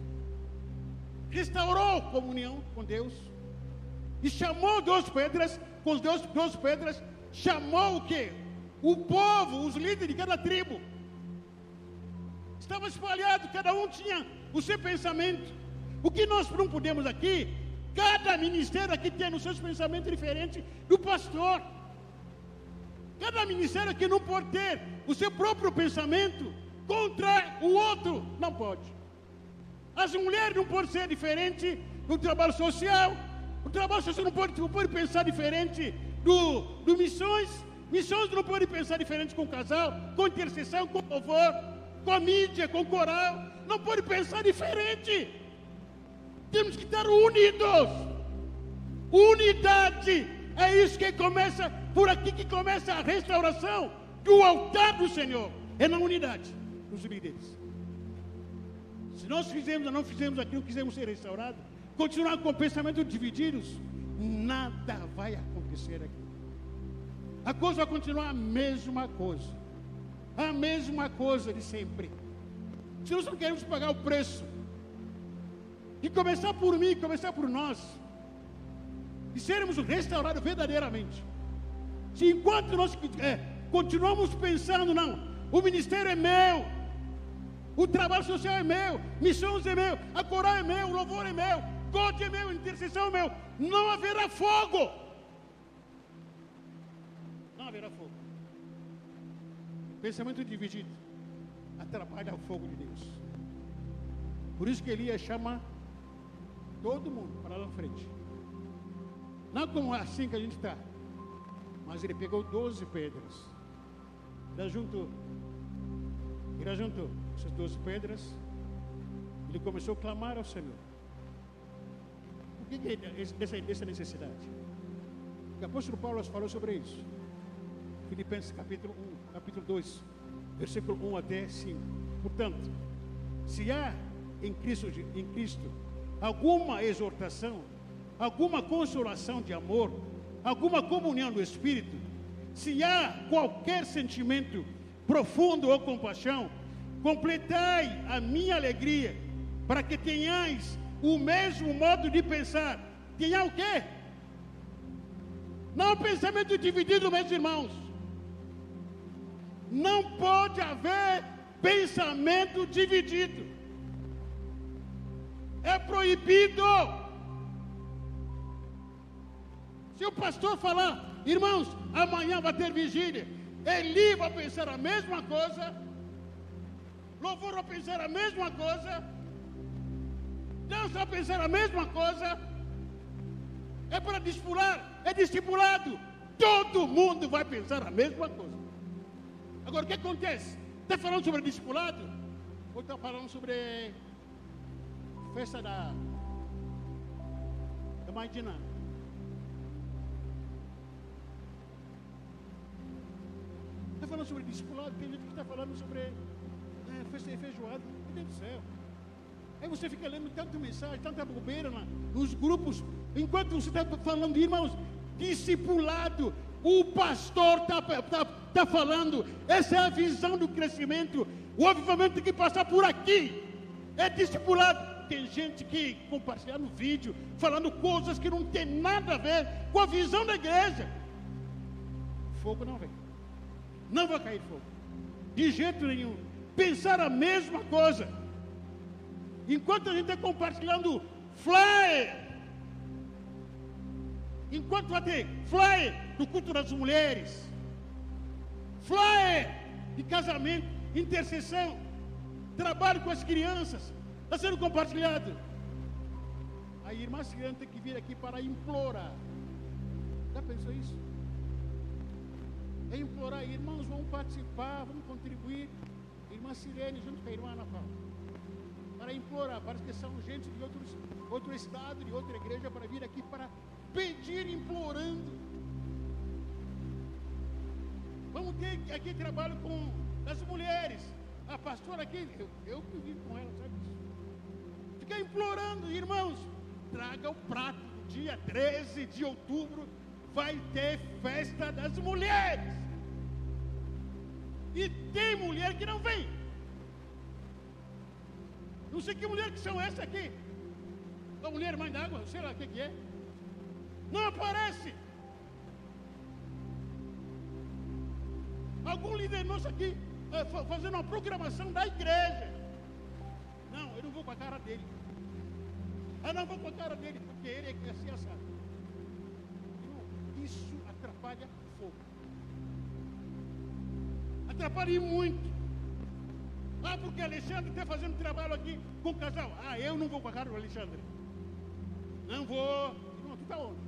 restaurou comunhão com Deus, e chamou 12 pedras, com os 12, 12 pedras, chamou o quê? O povo, os líderes de cada tribo. Estava espalhado, cada um tinha o seu pensamento. O que nós não podemos aqui, cada ministério aqui tem os seus pensamentos diferentes do pastor. Cada ministério aqui não pode ter o seu próprio pensamento contra o outro. Não pode. As mulheres não podem ser diferentes do trabalho social. O trabalho social não pode, não pode pensar diferente do, do missões. Missões não podem pensar diferente com o casal, com intercessão, com louvor, com a mídia, com coral. Não pode pensar diferente. Temos que estar unidos. Unidade É isso que começa, por aqui que começa a restauração do altar do Senhor. É na unidade dos líderes. Se nós fizemos ou não fizemos aquilo que quisemos ser restaurado, continuar com pensamentos divididos, nada vai acontecer aqui. A coisa vai continuar a mesma coisa. A mesma coisa de sempre. Se nós não queremos pagar o preço, e começar por mim, começar por nós, e sermos restaurados verdadeiramente. Se enquanto nós é, continuamos pensando, não, o ministério é meu, o trabalho social é meu, missões é meu, a coral é meu, o louvor é meu, God é meu, intercessão é meu, não haverá fogo. Não haverá fogo. Pensamento dividido atrapalha o fogo de Deus. Por isso que Elias chama todo mundo para lá na frente. Não como assim que a gente está. Mas ele pegou 12 pedras. Ele juntou. Ele juntou essas 12 pedras. Ele começou a clamar ao Senhor. Por que, é essa necessidade? O apóstolo Paulo falou sobre isso. Filipenses capítulo 1, capítulo 2, versículo 1 até 5. Portanto, se há em Cristo, em Cristo alguma exortação, alguma consolação de amor, alguma comunhão do Espírito, se há qualquer sentimento profundo ou compaixão, completai a minha alegria, para que tenhais o mesmo modo de pensar. Tenha o quê? Não pensamento dividido, meus irmãos. Não pode haver pensamento dividido. É proibido. Se o pastor falar, irmãos, amanhã vai ter vigília, Eli vai pensar a mesma coisa, louvor vai pensar a mesma coisa, Deus vai pensar a mesma coisa, é para discipular, é discipulado, todo mundo vai pensar a mesma coisa. Agora o que acontece? Está falando sobre discipulado? Ou está falando sobre festa da, da Mãe Está falando sobre discipulado, tem gente que está falando sobre é, festa de feijoada. Meu Deus do céu. Aí você fica lendo tanta mensagem, tanta bobeira lá, nos grupos, enquanto você está falando, irmãos, discipulado, o pastor está tá, tá falando, essa é a visão do crescimento. O avivamento tem que passar por aqui. É discipulado. Tem gente que compartilha no vídeo, falando coisas que não tem nada a ver com a visão da igreja. Fogo não vem. Não vai cair fogo. De jeito nenhum. Pensar a mesma coisa. Enquanto a gente está compartilhando flyer Enquanto vai ter flyer do culto das mulheres, flyer de casamento, intercessão, trabalho com as crianças, está sendo compartilhado. A irmã Sirene tem que vir aqui para implorar. Já pensou isso? Implorar, irmãos, vamos participar, vamos contribuir. Irmã Sirene, junto com a irmã Ana Paula. Para implorar, parece que são gente de outros, outro estado, de outra igreja, para vir aqui para pedir, implorando. Vamos ter aqui trabalho com as mulheres. A pastora aqui, eu, eu vivo com ela, sabe isso? Fica implorando, irmãos, traga o prato. Dia 13 de outubro vai ter festa das mulheres. E tem mulher que não vem. Não sei que mulher que são essas aqui. A mulher mãe d'água, sei lá o que, que é. Não aparece. Algum líder nosso aqui é, fazendo uma programação da igreja. Não, eu não vou com a cara dele. Eu não vou com a cara dele, porque ele é assim assado. Isso atrapalha o fogo. Atrapalha muito. Ah, porque Alexandre está fazendo trabalho aqui com o casal. Ah, eu não vou cara do Alexandre. Não vou. Irmão, tu está onde?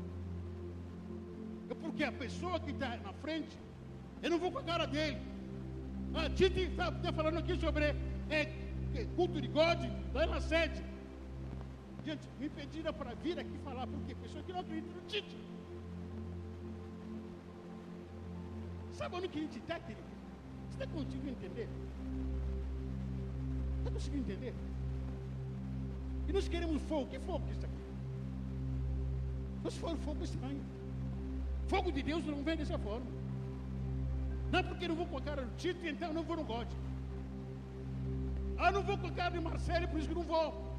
É porque a pessoa que está na frente, eu não vou com a cara dele. A Titi está tá falando aqui sobre é, culto de God, lá na sede. Gente, me pediram para vir aqui falar, porque pessoa que não acredita no Tite. Sabe onde que a gente está, querido? Você está conseguindo entender? Está conseguindo entender? E nós queremos fogo. Que fogo que está aqui? Nós for fogo estranho. Fogo de Deus não vem dessa forma. Não é porque eu não vou cara do Tito, então eu não vou no God. Ah, não vou cara de Marcelo, por isso que não vou.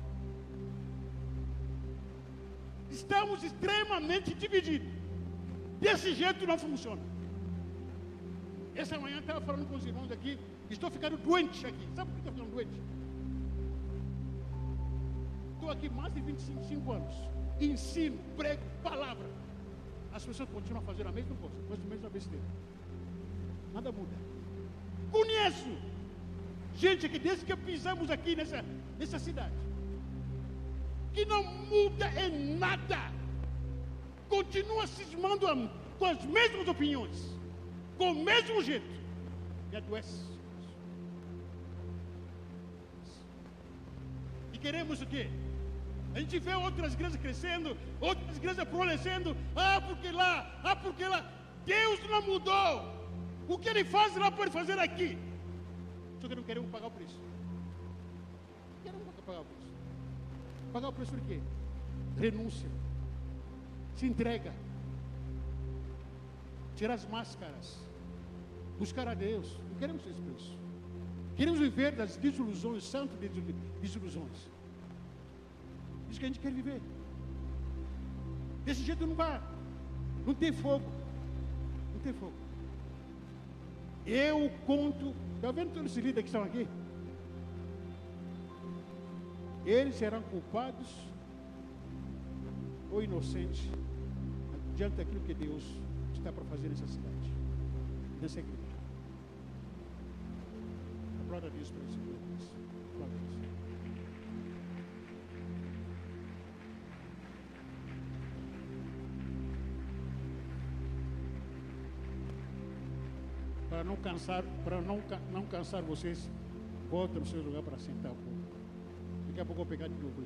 Estamos extremamente divididos. Desse jeito não funciona. Essa manhã estava falando com os irmãos aqui, estou ficando doente aqui. Sabe por que estou ficando doente? Estou aqui mais de 25 anos. Ensino, prego, palavra. As pessoas continuam a fazer a mesma coisa, menos a besteira. Nada muda. Conheço gente que desde que pisamos aqui nessa, nessa cidade, que não muda em nada, continua cismando com as mesmas opiniões, com o mesmo jeito, e adoece. E queremos o quê? A gente vê outras igrejas crescendo, outras igrejas florescendo. Ah, porque lá, ah, porque lá. Deus não mudou. O que ele faz lá pode fazer aqui. Só que não queremos pagar o preço. Queremos pagar o preço. Pagar o preço por quê? Renúncia. Se entrega. Tirar as máscaras. Buscar a Deus. Não queremos esse preço. Queremos viver das desilusões, santo desilusões. Isso que a gente quer viver. Desse jeito não vai. Não tem fogo. Não tem fogo. Eu conto. Está vendo todos esses líderes que estão aqui? Eles serão culpados ou inocentes diante daquilo que Deus está para fazer nessa cidade, nessa igreja. Deus. para não cansar, para não, não cansar vocês, volta no seu lugar para sentar um pouco. Daqui a pouco eu vou pegar de novo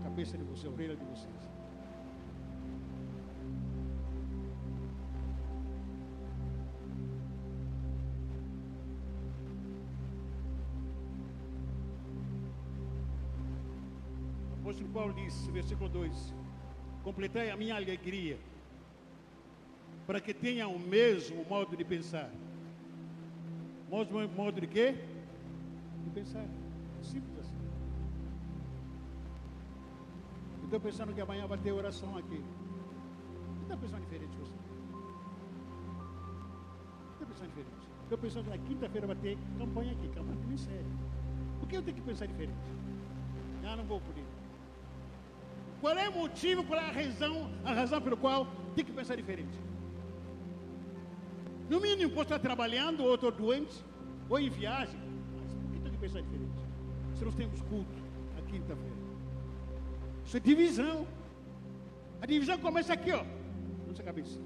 a cabeça de vocês, a orelha de vocês. Apóstolo Paulo diz, versículo 2: Completai a minha alegria para que tenham o mesmo modo de pensar. Modo, modo de quê? De pensar. Simples assim. Estou pensando que amanhã vai ter oração aqui. Está pensando diferente você? Está pensando diferente? Estou pensando que na quinta-feira vai ter campanha aqui, campanha bem séria. Por que eu tenho que pensar diferente? Ah, não vou por isso. Qual é o motivo, qual é a razão, a razão pelo qual tem que pensar diferente? No mínimo, posso estar trabalhando, ou estou doente, ou em viagem. Mas por que tem que pensar diferente? Se nós temos culto na quinta-feira. Isso é divisão. A divisão começa aqui, ó. Nossa cabeça.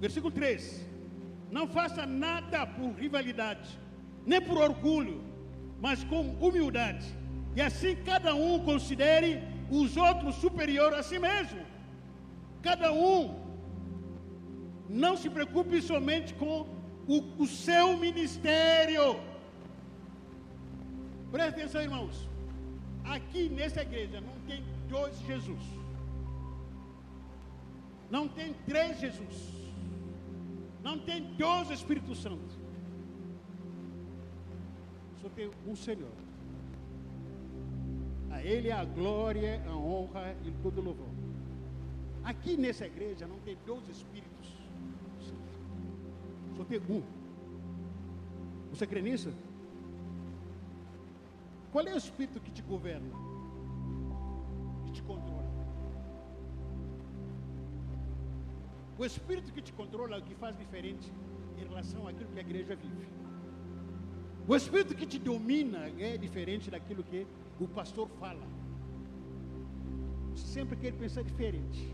Versículo 3. Não faça nada por rivalidade, nem por orgulho, mas com humildade. E assim cada um considere os outros superior a si mesmo. Cada um não se preocupe somente com o, o seu ministério. Presta atenção, irmãos. Aqui nessa igreja não tem dois Jesus. Não tem três Jesus. Não tem dois Espíritos Santos. Só tem um Senhor. Ele é a glória, a honra e todo louvor. Aqui nessa igreja não tem dois Espíritos só tem um. Você crê nisso? Qual é o espírito que te governa? Que te controla? O espírito que te controla é o que faz diferente em relação àquilo que a igreja vive. O espírito que te domina é diferente daquilo que o pastor fala. Sempre quer pensar diferente.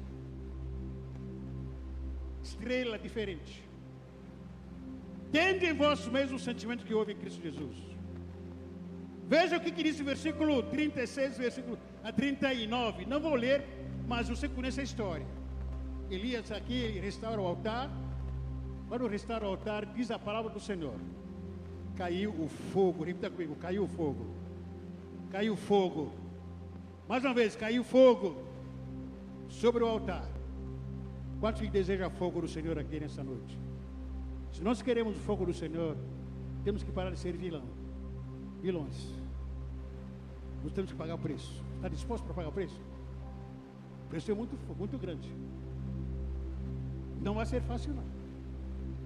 Estrela diferente. Tende em vós mesmo o sentimento que houve em Cristo Jesus. Veja o que, que diz o versículo 36, versículo a 39. Não vou ler, mas você conhece a história. Elias aqui restaura o altar. Quando restaura o altar, diz a palavra do Senhor. Caiu o fogo, repita comigo, caiu o fogo. Caiu fogo. Mais uma vez, caiu fogo sobre o altar. Quantos que deseja fogo do Senhor aqui nessa noite? Se nós queremos o fogo do Senhor, temos que parar de ser vilão. Vilões. Nós temos que pagar o preço. Está disposto para pagar o preço? O preço é muito, muito grande. Não vai ser fácil, não.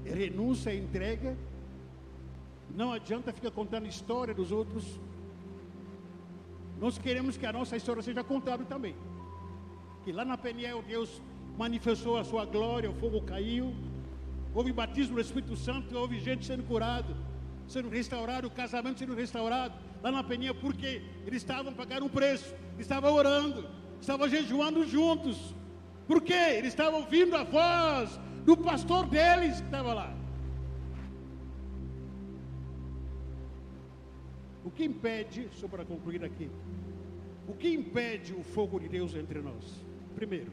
Renúncia, entrega. Não adianta ficar contando história dos outros. Nós queremos que a nossa história seja contada também. Que lá na Peniel Deus manifestou a sua glória, o fogo caiu. Houve batismo do Espírito Santo, houve gente sendo curado, sendo restaurado, o casamento sendo restaurado. Lá na Peniel, porque eles estavam pagando um preço, estavam orando, estavam jejuando juntos. Por quê? Eles estavam ouvindo a voz do pastor deles que estava lá. Que impede, só para concluir aqui, o que impede o fogo de Deus entre nós? Primeiro,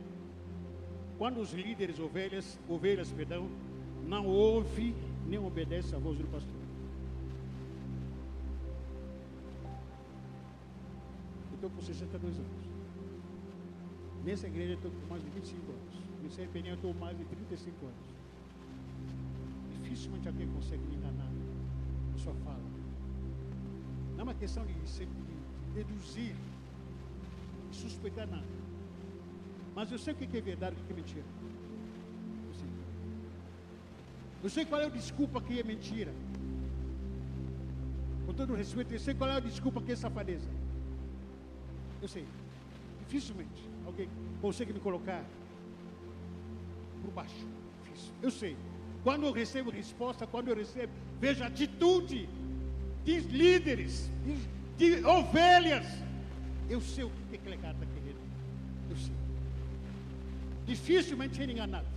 quando os líderes ovelhas, ovelhas, perdão, não ouvem nem obedecem à voz do pastor. Eu estou com 62 anos. Nessa igreja eu estou com mais de 25 anos. No CPN eu estou mais de 35 anos. Dificilmente alguém consegue me enganar na sua fala. Não é uma questão de, de deduzir, de suspeitar nada. Mas eu sei o que é verdade e o que é mentira. Eu sei. Eu sei qual é a desculpa que é mentira. Com todo respeito, eu sei qual é a desculpa que é safadeza. Eu sei. Dificilmente alguém consegue me colocar por baixo. Difícil. Eu sei. Quando eu recebo resposta, quando eu recebo, vejo atitude de líderes, de, de ovelhas. Eu sei o que aquele cara está querendo. Eu sei. Dificilmente ser enganado.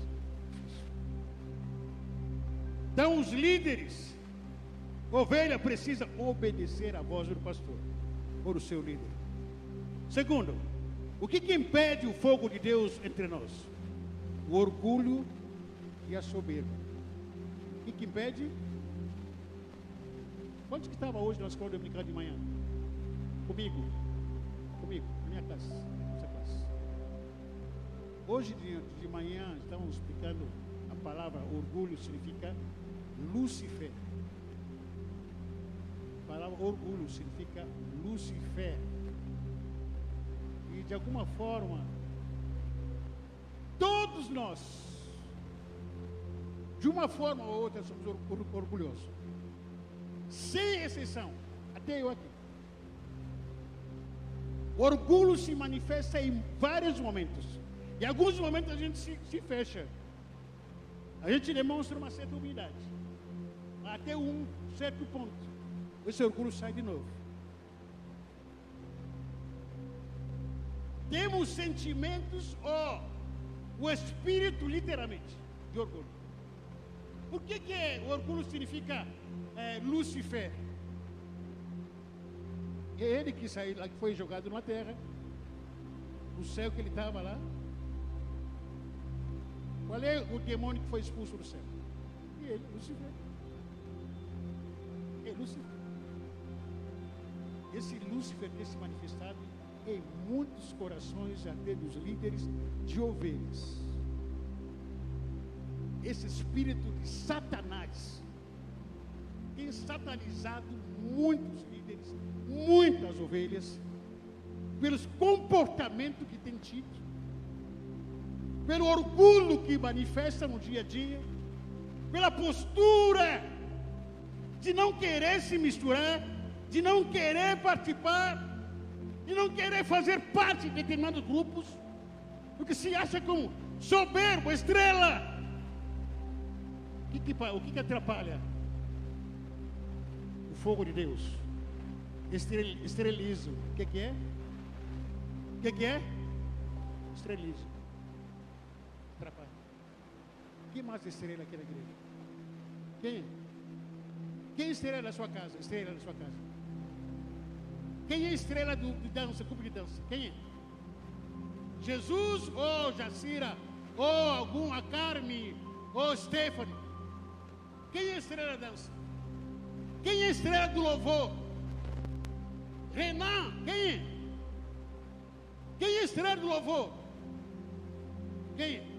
Então, os líderes, ovelha precisa obedecer à voz do pastor, ou do seu líder. Segundo, o que, que impede o fogo de Deus entre nós? O orgulho e a soberba. O que, que impede? Quantos que estavam hoje na escola dominical de manhã? Comigo. Comigo, na minha classe. Nossa classe. Hoje de, de manhã estamos explicando a palavra orgulho significa Lucifer. A palavra orgulho significa Lucifer. E de alguma forma, todos nós, de uma forma ou outra, somos orgulhosos sem exceção, até eu aqui. O orgulho se manifesta em vários momentos. Em alguns momentos a gente se, se fecha. A gente demonstra uma certa humildade. Até um certo ponto. Esse orgulho sai de novo. Temos sentimentos, ó, oh, o espírito literalmente de orgulho. Por que, que o orgulho significa é, Lúcifer. É ele que saiu lá, que foi jogado na terra. O céu que ele estava lá. Qual é o demônio que foi expulso do céu? E ele, Lúcifer. É Lúcifer. Esse Lúcifer tem se manifestado em muitos corações, até dos líderes de ovelhas. Esse espírito de Satanás tem satanizado muitos líderes, muitas ovelhas, pelos comportamentos que tem tido, pelo orgulho que manifesta no dia a dia, pela postura de não querer se misturar, de não querer participar, de não querer fazer parte de determinados grupos, porque se acha como soberbo, estrela. O que, que, o que, que atrapalha? fogo de Deus. Esterilizo. O que, que é? O que, que é? Esterilizo. Atrapalha. Quem mais estrela aqui na igreja? Quem? Quem estrela da sua casa? Estrela da sua casa. Quem é estrela do, de dança, clube de dança? Quem é? Jesus ou Jacira? Ou algum, a Carme? Ou Stephanie? Quem é a estrela da dança? Quem é a estrela do louvor? Renan, quem é? Quem é a estrela do louvor? Quem é?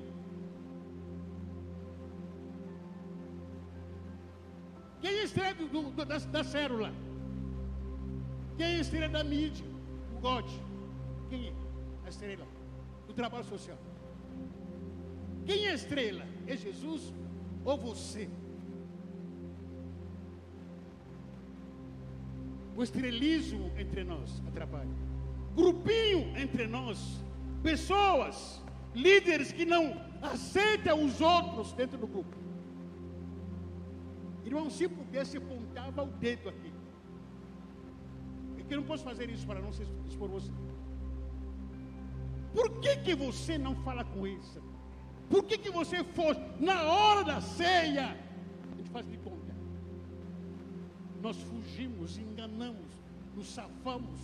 Quem é a estrela do, do, da, da célula? Quem é a estrela da mídia? O God. Quem é a estrela do trabalho social? Quem é a estrela? É Jesus ou você? O estrelismo entre nós atrapalha. Grupinho entre nós. Pessoas, líderes que não aceitam os outros dentro do grupo. Irmão, se pudesse, apontava o dedo aqui. É que eu não posso fazer isso para não expor você. Por que, que você não fala com isso? Por que, que você for na hora da ceia? A gente faz de. Nós fugimos, enganamos, nos safamos.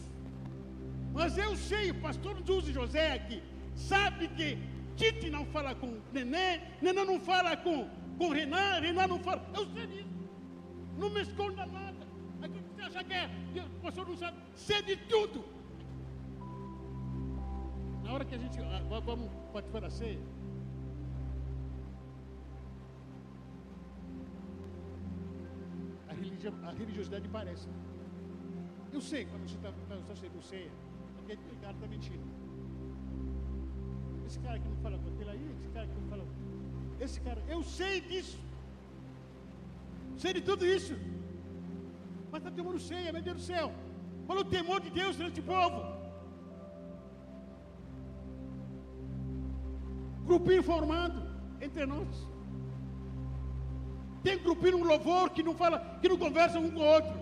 Mas eu sei, o pastor José José aqui, sabe que Tite não fala com Nenê, Nenê não fala com, com Renan, Renan não fala. Eu sei disso. Não me esconda nada. Aqui você acha que é, que o pastor não sabe, sei de tudo. Na hora que a gente ah, vamos participar da ceia, a religiosidade parece. Eu sei quando você está tá, tá sendo ceia, aquele cara está mentindo. Esse cara que não fala com aquele aí, esse cara que não fala. Esse cara, eu sei disso. Sei de tudo isso. Mas está temendo ceia, meu Deus do céu. Olha o temor de Deus nesse povo. Grupinho formado entre nós. Tem grupinho no louvor que não fala, que não conversa um com o outro.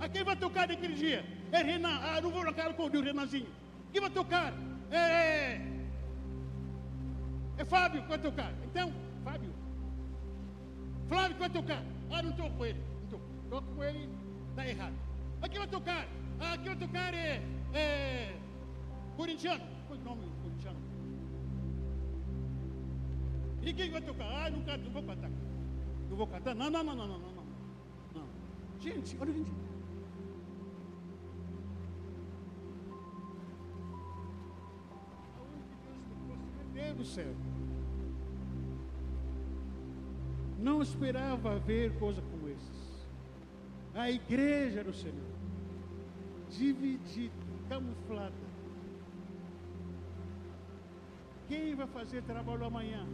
A quem vai tocar naquele dia? É Renan. Ah, não vou na cara com o Renanzinho. Quem vai tocar? É, é, é Fábio que vai tocar. Então, Fábio. Flávio que vai tocar. Ah, não estou com ele. Estou. Toco com ele, está errado. A quem vai tocar? Ah, quem vai tocar é, é corintiano. Qual é o nome E quem vai tocar? Ah, não, não vou cantar. Não vou cantar? Não, não, não, não, não, não. não. Gente, olha, gente. Do céu. Não esperava ver coisa como essas. A igreja do Senhor, dividida, camuflada. Quem vai fazer trabalho amanhã?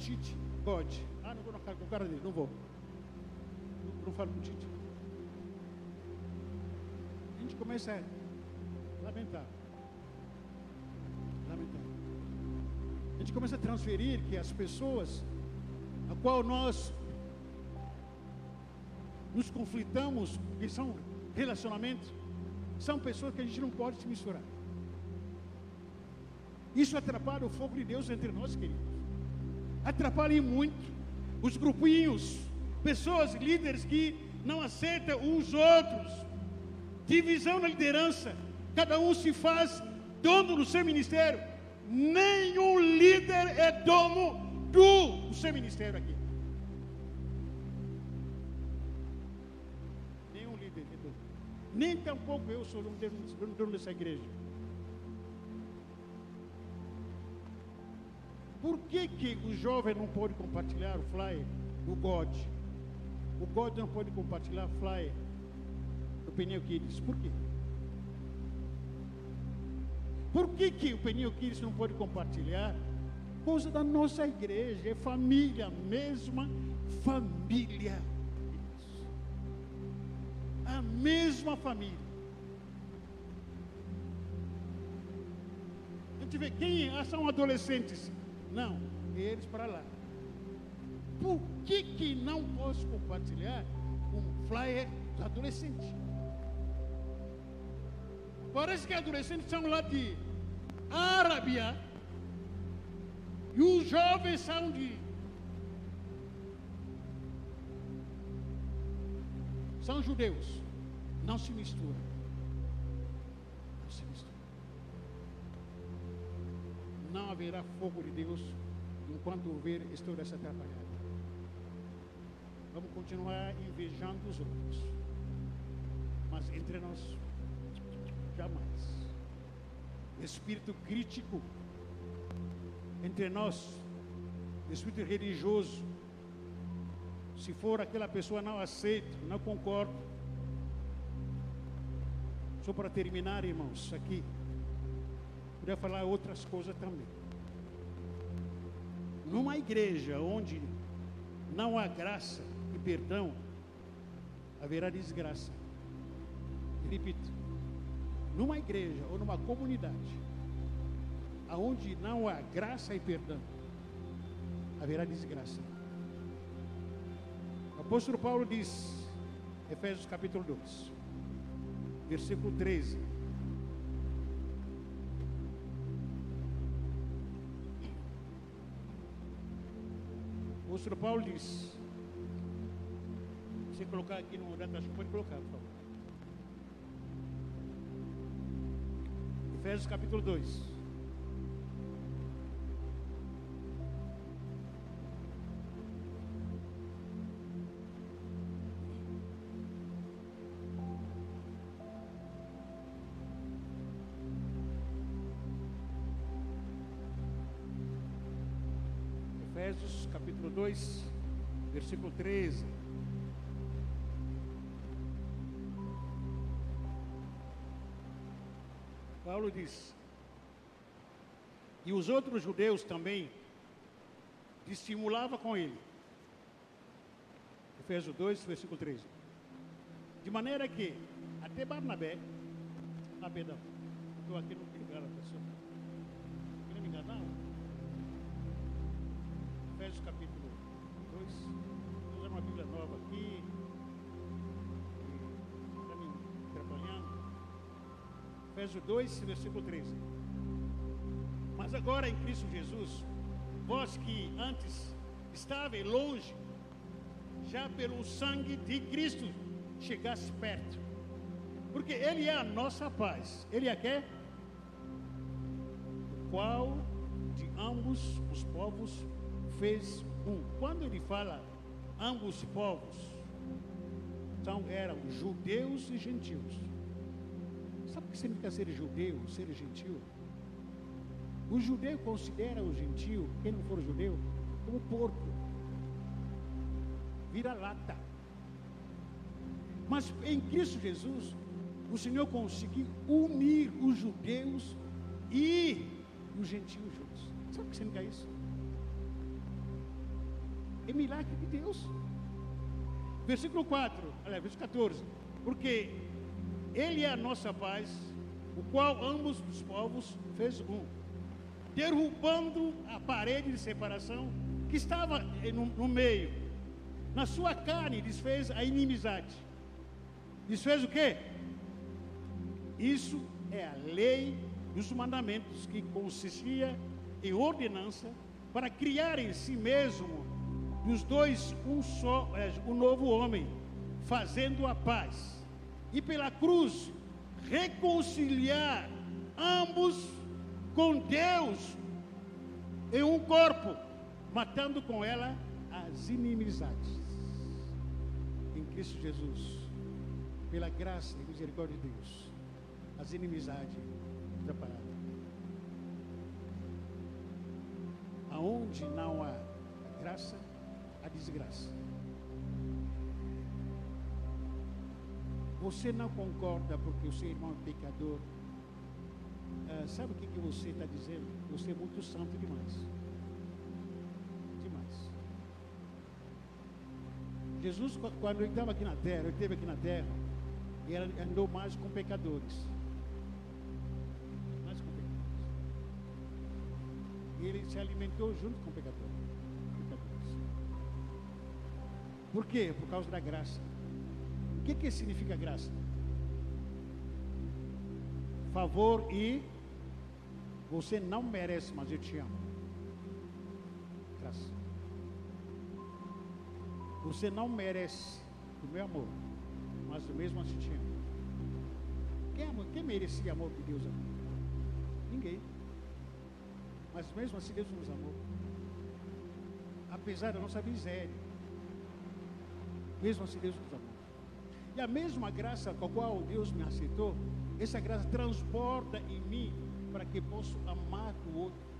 Tite, pode. Ah, não vou na cara com o cara dele, não vou. Não, não falo com o Tite. A gente começa a lamentar. Lamentar. A gente começa a transferir que as pessoas a qual nós nos conflitamos, que são relacionamentos, são pessoas que a gente não pode se misturar. Isso atrapalha o fogo de Deus entre nós, queridos atrapalhem muito os grupinhos, pessoas, líderes que não aceitam uns outros, divisão na liderança, cada um se faz dono do seu ministério. Nenhum líder é dono do, do seu ministério aqui. Nenhum líder é dono. Nem tampouco eu sou dono dessa igreja. Por que, que o jovem não pode compartilhar o flyer do God? O God não pode compartilhar o flyer do Pneu Kids. Por quê? Por que, que o Pneu Kids não pode compartilhar? Coisa da nossa igreja, é família, mesma família. A mesma família. Gente vê quem são adolescentes não, eles para lá. Por que, que não posso compartilhar um flyer dos adolescentes? Parece que adolescentes são lá de Arábia e os jovens são de. São judeus. Não se mistura. Não haverá fogo de Deus enquanto houver toda essa atrapalhada. Vamos continuar invejando os outros. Mas entre nós, jamais. Espírito crítico entre nós, espírito religioso. Se for aquela pessoa não aceita, não concordo. Só para terminar, irmãos, aqui. Podia falar outras coisas também. Numa igreja onde não há graça e perdão, haverá desgraça. Repito, numa igreja ou numa comunidade aonde não há graça e perdão, haverá desgraça. O apóstolo Paulo diz, Efésios capítulo 2, versículo 13. Apóstolo Paulo diz, você colocar aqui no data, pode colocar, por favor. Efésios capítulo 2. 13. Paulo diz: E os outros judeus também dissimulavam com ele. Efésios 2, versículo 13. De maneira que até Barnabé, ah, perdão, estou aqui no lugar da pessoa. Não me enganar? Efésios capítulo 2. Bíblia nova aqui. Está me atrapalhando. Efésios 2, versículo 13. Mas agora em Cristo Jesus, vós que antes estáveis longe, já pelo sangue de Cristo chegasse perto. Porque Ele é a nossa paz. Ele é quê? O qual de ambos os povos fez um. Quando ele fala ambos povos, então eram judeus e gentios. Sabe o que significa ser judeu, ser gentil? O judeu considera o gentil, quem não for judeu, como porco. Vira lata. Mas em Cristo Jesus, o Senhor conseguiu unir os judeus e os gentios juntos. Sabe o que significa isso? É milagre de Deus. Versículo 4, aliás, versículo 14. Porque Ele é a nossa paz, o qual ambos os povos fez um, derrubando a parede de separação que estava no, no meio. Na sua carne desfez a inimizade. Desfez o quê? Isso é a lei dos mandamentos que consistia em ordenança para criar em si mesmo dos dois um só, é, um novo homem, fazendo a paz, e pela cruz reconciliar ambos com Deus em um corpo, matando com ela as inimizades. Em Cristo Jesus, pela graça e misericórdia de Deus, as inimizades separadas. Aonde não há graça, desgraça. Você não concorda porque o seu irmão é pecador. Ah, sabe o que, que você está dizendo? Você é muito santo demais. Demais. Jesus, quando ele estava aqui na terra, ele esteve aqui na terra, ele andou mais com pecadores. Mais com pecadores. E ele se alimentou junto com pecadores. Por quê? Por causa da graça. O que, que significa graça? Favor e você não merece, mas eu te amo. Graça. Você não merece o meu amor, mas mesmo assim te amo. Quem, quem merecia amor de Deus? Ninguém. Mas mesmo assim Deus nos amou. Apesar da nossa miséria. Mesmo assim Deus nos amou. E a mesma graça com a qual Deus me aceitou, essa graça transborda em mim para que possa amar o outro.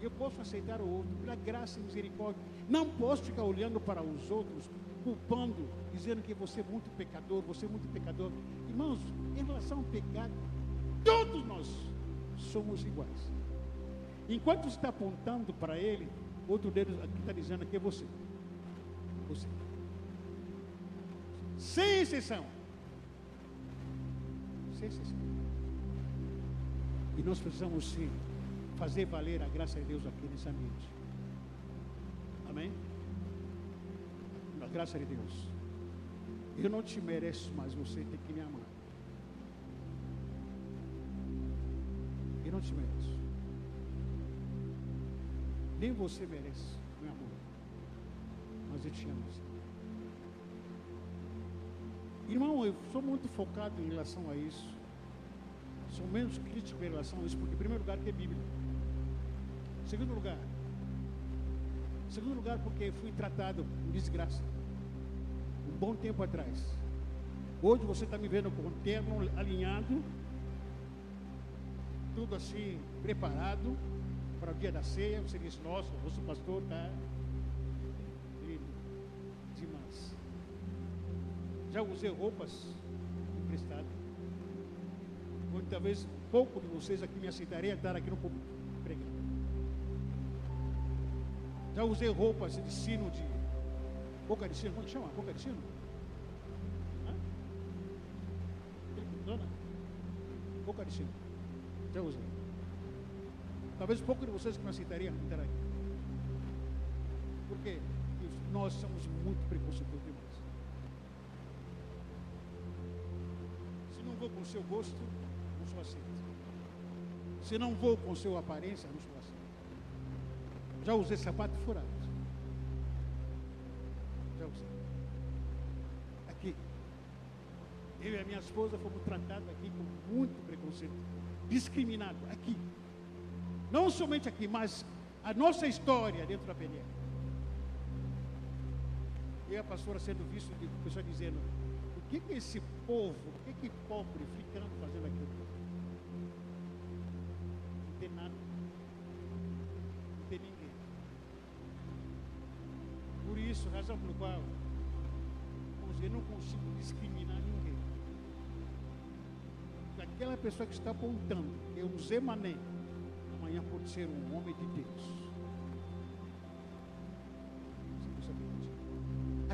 Eu posso aceitar o outro pela graça e misericórdia. Não posso ficar olhando para os outros, culpando, dizendo que você é muito pecador, você é muito pecador. Irmãos, em relação ao pecado, todos nós somos iguais. Enquanto você está apontando para ele, outro dedo aqui está dizendo que é você. Você. Sem exceção. Sem exceção. E nós precisamos sim fazer valer a graça de Deus aqui nesse ambiente. Amém? A graça de Deus. Eu não te mereço, mas você tem que me amar. Eu não te mereço. Nem você merece, meu amor. Mas eu te amo. Irmão, eu sou muito focado em relação a isso. Sou menos crítico em relação a isso, porque, em primeiro lugar, tem Bíblia. Segundo lugar, segundo lugar, porque fui tratado com desgraça. Um bom tempo atrás. Hoje você está me vendo com o terno alinhado, tudo assim, preparado para o dia da ceia, você diz, nossa, o pastor está Já usei roupas emprestadas. Hoje talvez pouco de vocês aqui me aceitariam estar aqui no público pregando. Já usei roupas de sino de. Boca de sino, como chama? Boca de sino? Hã? Dona? Boca de sino. Já usei. Talvez pouco de vocês que me aceitariam estar aqui. Porque nós somos muito preconceituosos demais. Vou com o seu gosto, não sou aceito. Se não vou com sua aparência, não sou aceito. Já usei sapato furado. Já usei. Aqui. Eu e a minha esposa fomos tratados aqui com muito preconceito. Discriminado. Aqui. Não somente aqui, mas a nossa história dentro da PNL. E a pastora sendo visto, de pessoa dizendo, o que que esse povo, o que que pobre ficando fazendo aquilo? Não tem nada. Não tem ninguém. Por isso, razão pelo qual eu não consigo discriminar ninguém. Aquela pessoa que está apontando, eu um Zé Mané, amanhã pode ser um homem de Deus.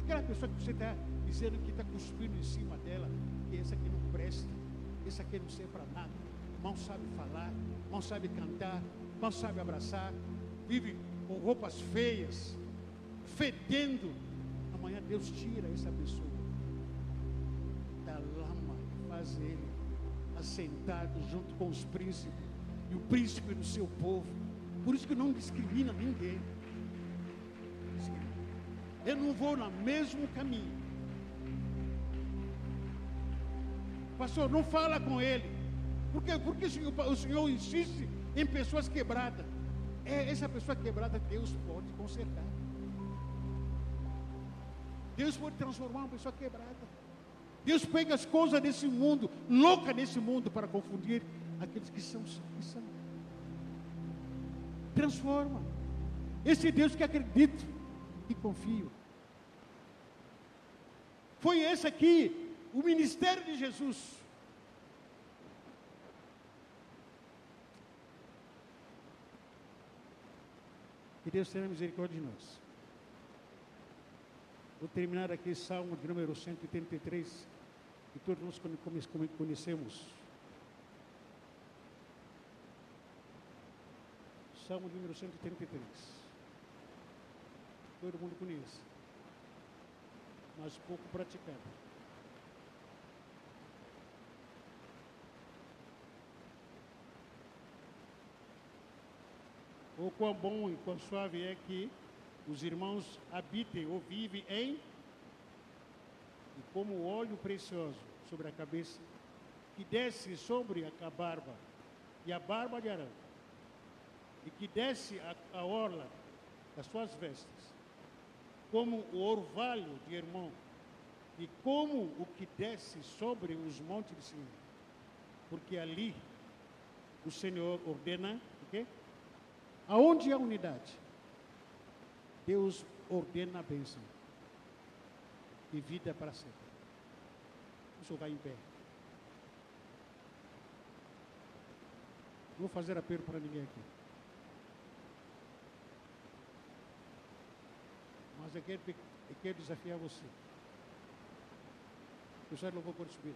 Aquela pessoa que você está dizendo que está cuspindo em cima dela, que essa aqui não presta, essa aqui não serve para nada, mal sabe falar, mal sabe cantar, mal sabe abraçar, vive com roupas feias, fedendo. Amanhã Deus tira essa pessoa da lama, faz ele assentado junto com os príncipes e o príncipe do seu povo. Por isso que não discrimina ninguém. Eu não vou no mesmo caminho. Pastor, não fala com ele. Por? Porque o senhor, o senhor insiste em pessoas quebradas. É, essa pessoa quebrada, Deus pode consertar. Deus pode transformar uma pessoa quebrada. Deus pega as coisas desse mundo, louca nesse mundo, para confundir aqueles que são, que são. Transforma. Esse Deus que acredito e confio. Foi esse aqui, o ministério de Jesus. Que Deus tenha misericórdia de nós. Vou terminar aqui Salmo de número 183, que todos nós conhecemos. Salmo de número 133. Todo mundo conhece, mas pouco praticado. O quão bom e quão suave é que os irmãos habitem ou vivem em e como óleo precioso sobre a cabeça que desce sobre a barba e a barba de Arão e que desce a, a orla das suas vestes, como o orvalho de Hermon, e como o que desce sobre os montes de Sião, porque ali o Senhor ordena o? Aonde há unidade, Deus ordena a bênção e vida para sempre. O senhor vai em pé. Não vou fazer apelo para ninguém aqui. Mas eu quero, eu desafiar você. O senhor não vou por subir.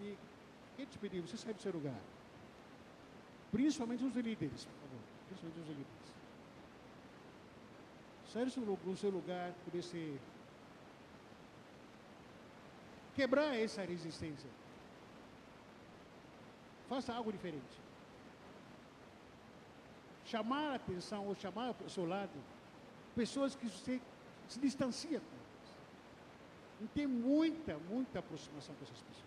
E quem te pediu? Você sai do seu lugar. Principalmente os líderes, por favor. Principalmente os líderes. Sai do seu lugar, poder ser. Quebrar essa resistência. Faça algo diferente. Chamar a atenção ou chamar ao seu lado pessoas que você se distancia com elas. Não tem muita, muita aproximação com essas pessoas.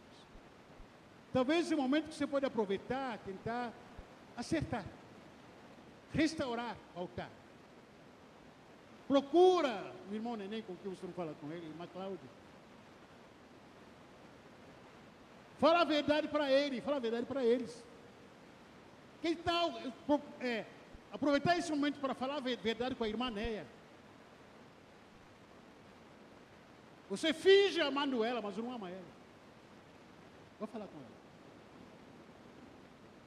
Talvez é momento que você pode aproveitar, tentar acertar, restaurar o altar. Procura o irmão Neném com quem você não fala com ele, irmã Cláudia. Fala a verdade para ele, fala a verdade para eles. Que tal é, aproveitar esse momento para falar a verdade com a irmã Neia? Você finge amando ela, mas não ama ela. Vou falar com ela.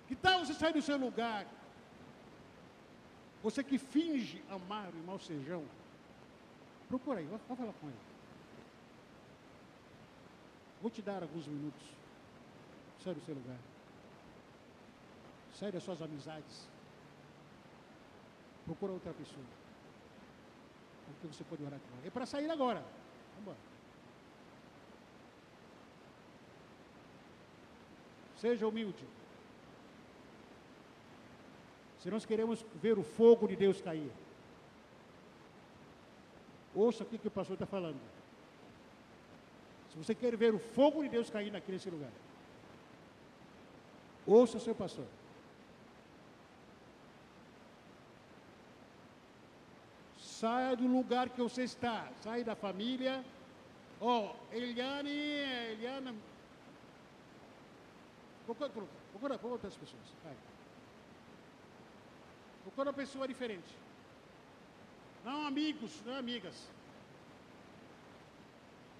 Que tal você sair do seu lugar? Você que finge amar o irmão Sejão, procura aí, vou, falar com ele. Vou te dar alguns minutos. Sai do seu lugar. Sai das suas amizades. Procura outra pessoa. Porque você pode orar com ela. É para sair agora. Vamos embora. Seja humilde. Se nós queremos ver o fogo de Deus cair. Ouça o que o pastor está falando. Se você quer ver o fogo de Deus cair aqui nesse lugar. Ouça o seu pastor. Saia do lugar que você está. Saia da família. Oh, Eliane, Eliana. Procura, procura, procura outras pessoas. Vai. Procura uma pessoa diferente. Não amigos, não amigas.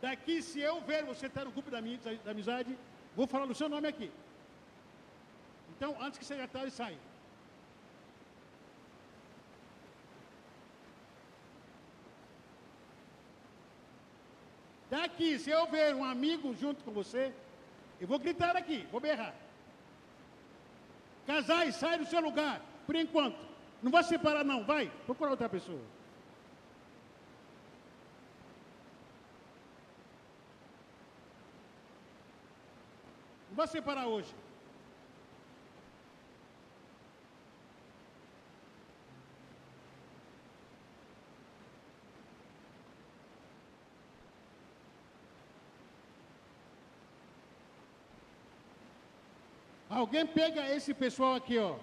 Daqui, se eu ver você estar tá no grupo da, da amizade, vou falar o seu nome aqui. Então, antes que seja tarde, sai. Daqui, se eu ver um amigo junto com você, eu vou gritar aqui, vou berrar. Casais, sai do seu lugar, por enquanto. Não vai separar, não, vai, procura outra pessoa. Não vai separar hoje. Alguém pega esse pessoal aqui, ó.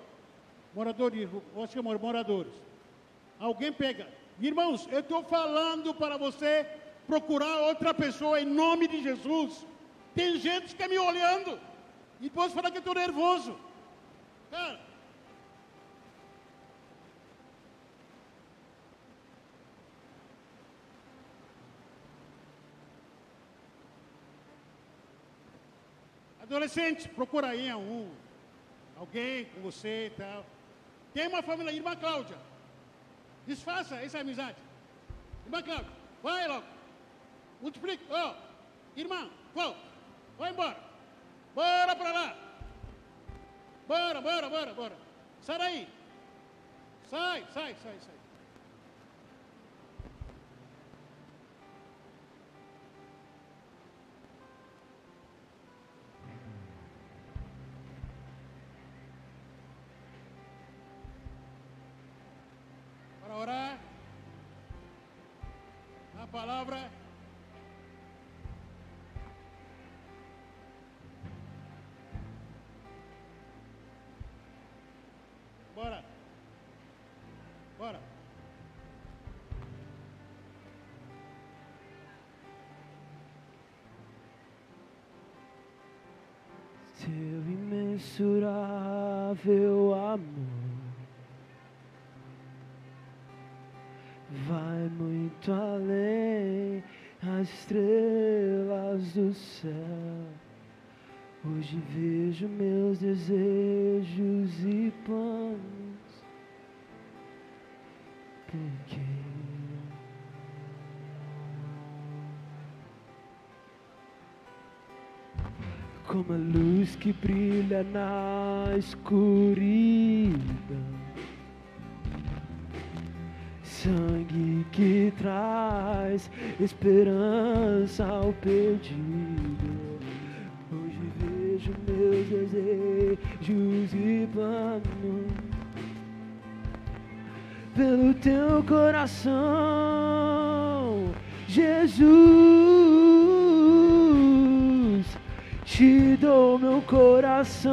Moradores, acho que moradores. Alguém pega. Irmãos, eu estou falando para você procurar outra pessoa em nome de Jesus. Tem gente que é me olhando. E depois falar que eu estou nervoso. Cara. Adolescente, procura aí um, alguém com você e tal. Tem uma família, irmã Cláudia. Desfaça essa amizade. Irmã Cláudia, vai logo. Multiplique. Ó, oh, irmã, Cláudia, vai embora. Bora para lá. Bora, bora, bora, bora. Sai daí. Sai, sai, sai, sai. palavra. Bora. Bora. Seu imensurável as estrelas do céu. Hoje vejo meus desejos e planos. Porque como a luz que brilha na escuridão sangue que traz esperança ao perdido. Hoje vejo meus desejos e planos pelo teu coração, Jesus. Te dou meu coração,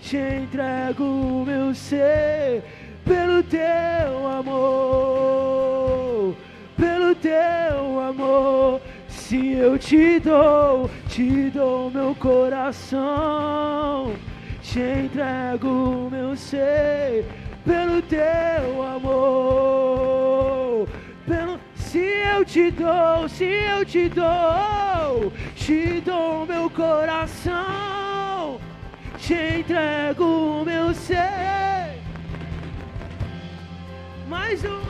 te entrego o meu ser teu amor, pelo teu amor. Se eu te dou, te dou meu coração, te entrego meu ser pelo teu amor. Pelo, se eu te dou, se eu te dou, te dou meu coração, te entrego meu ser mais uma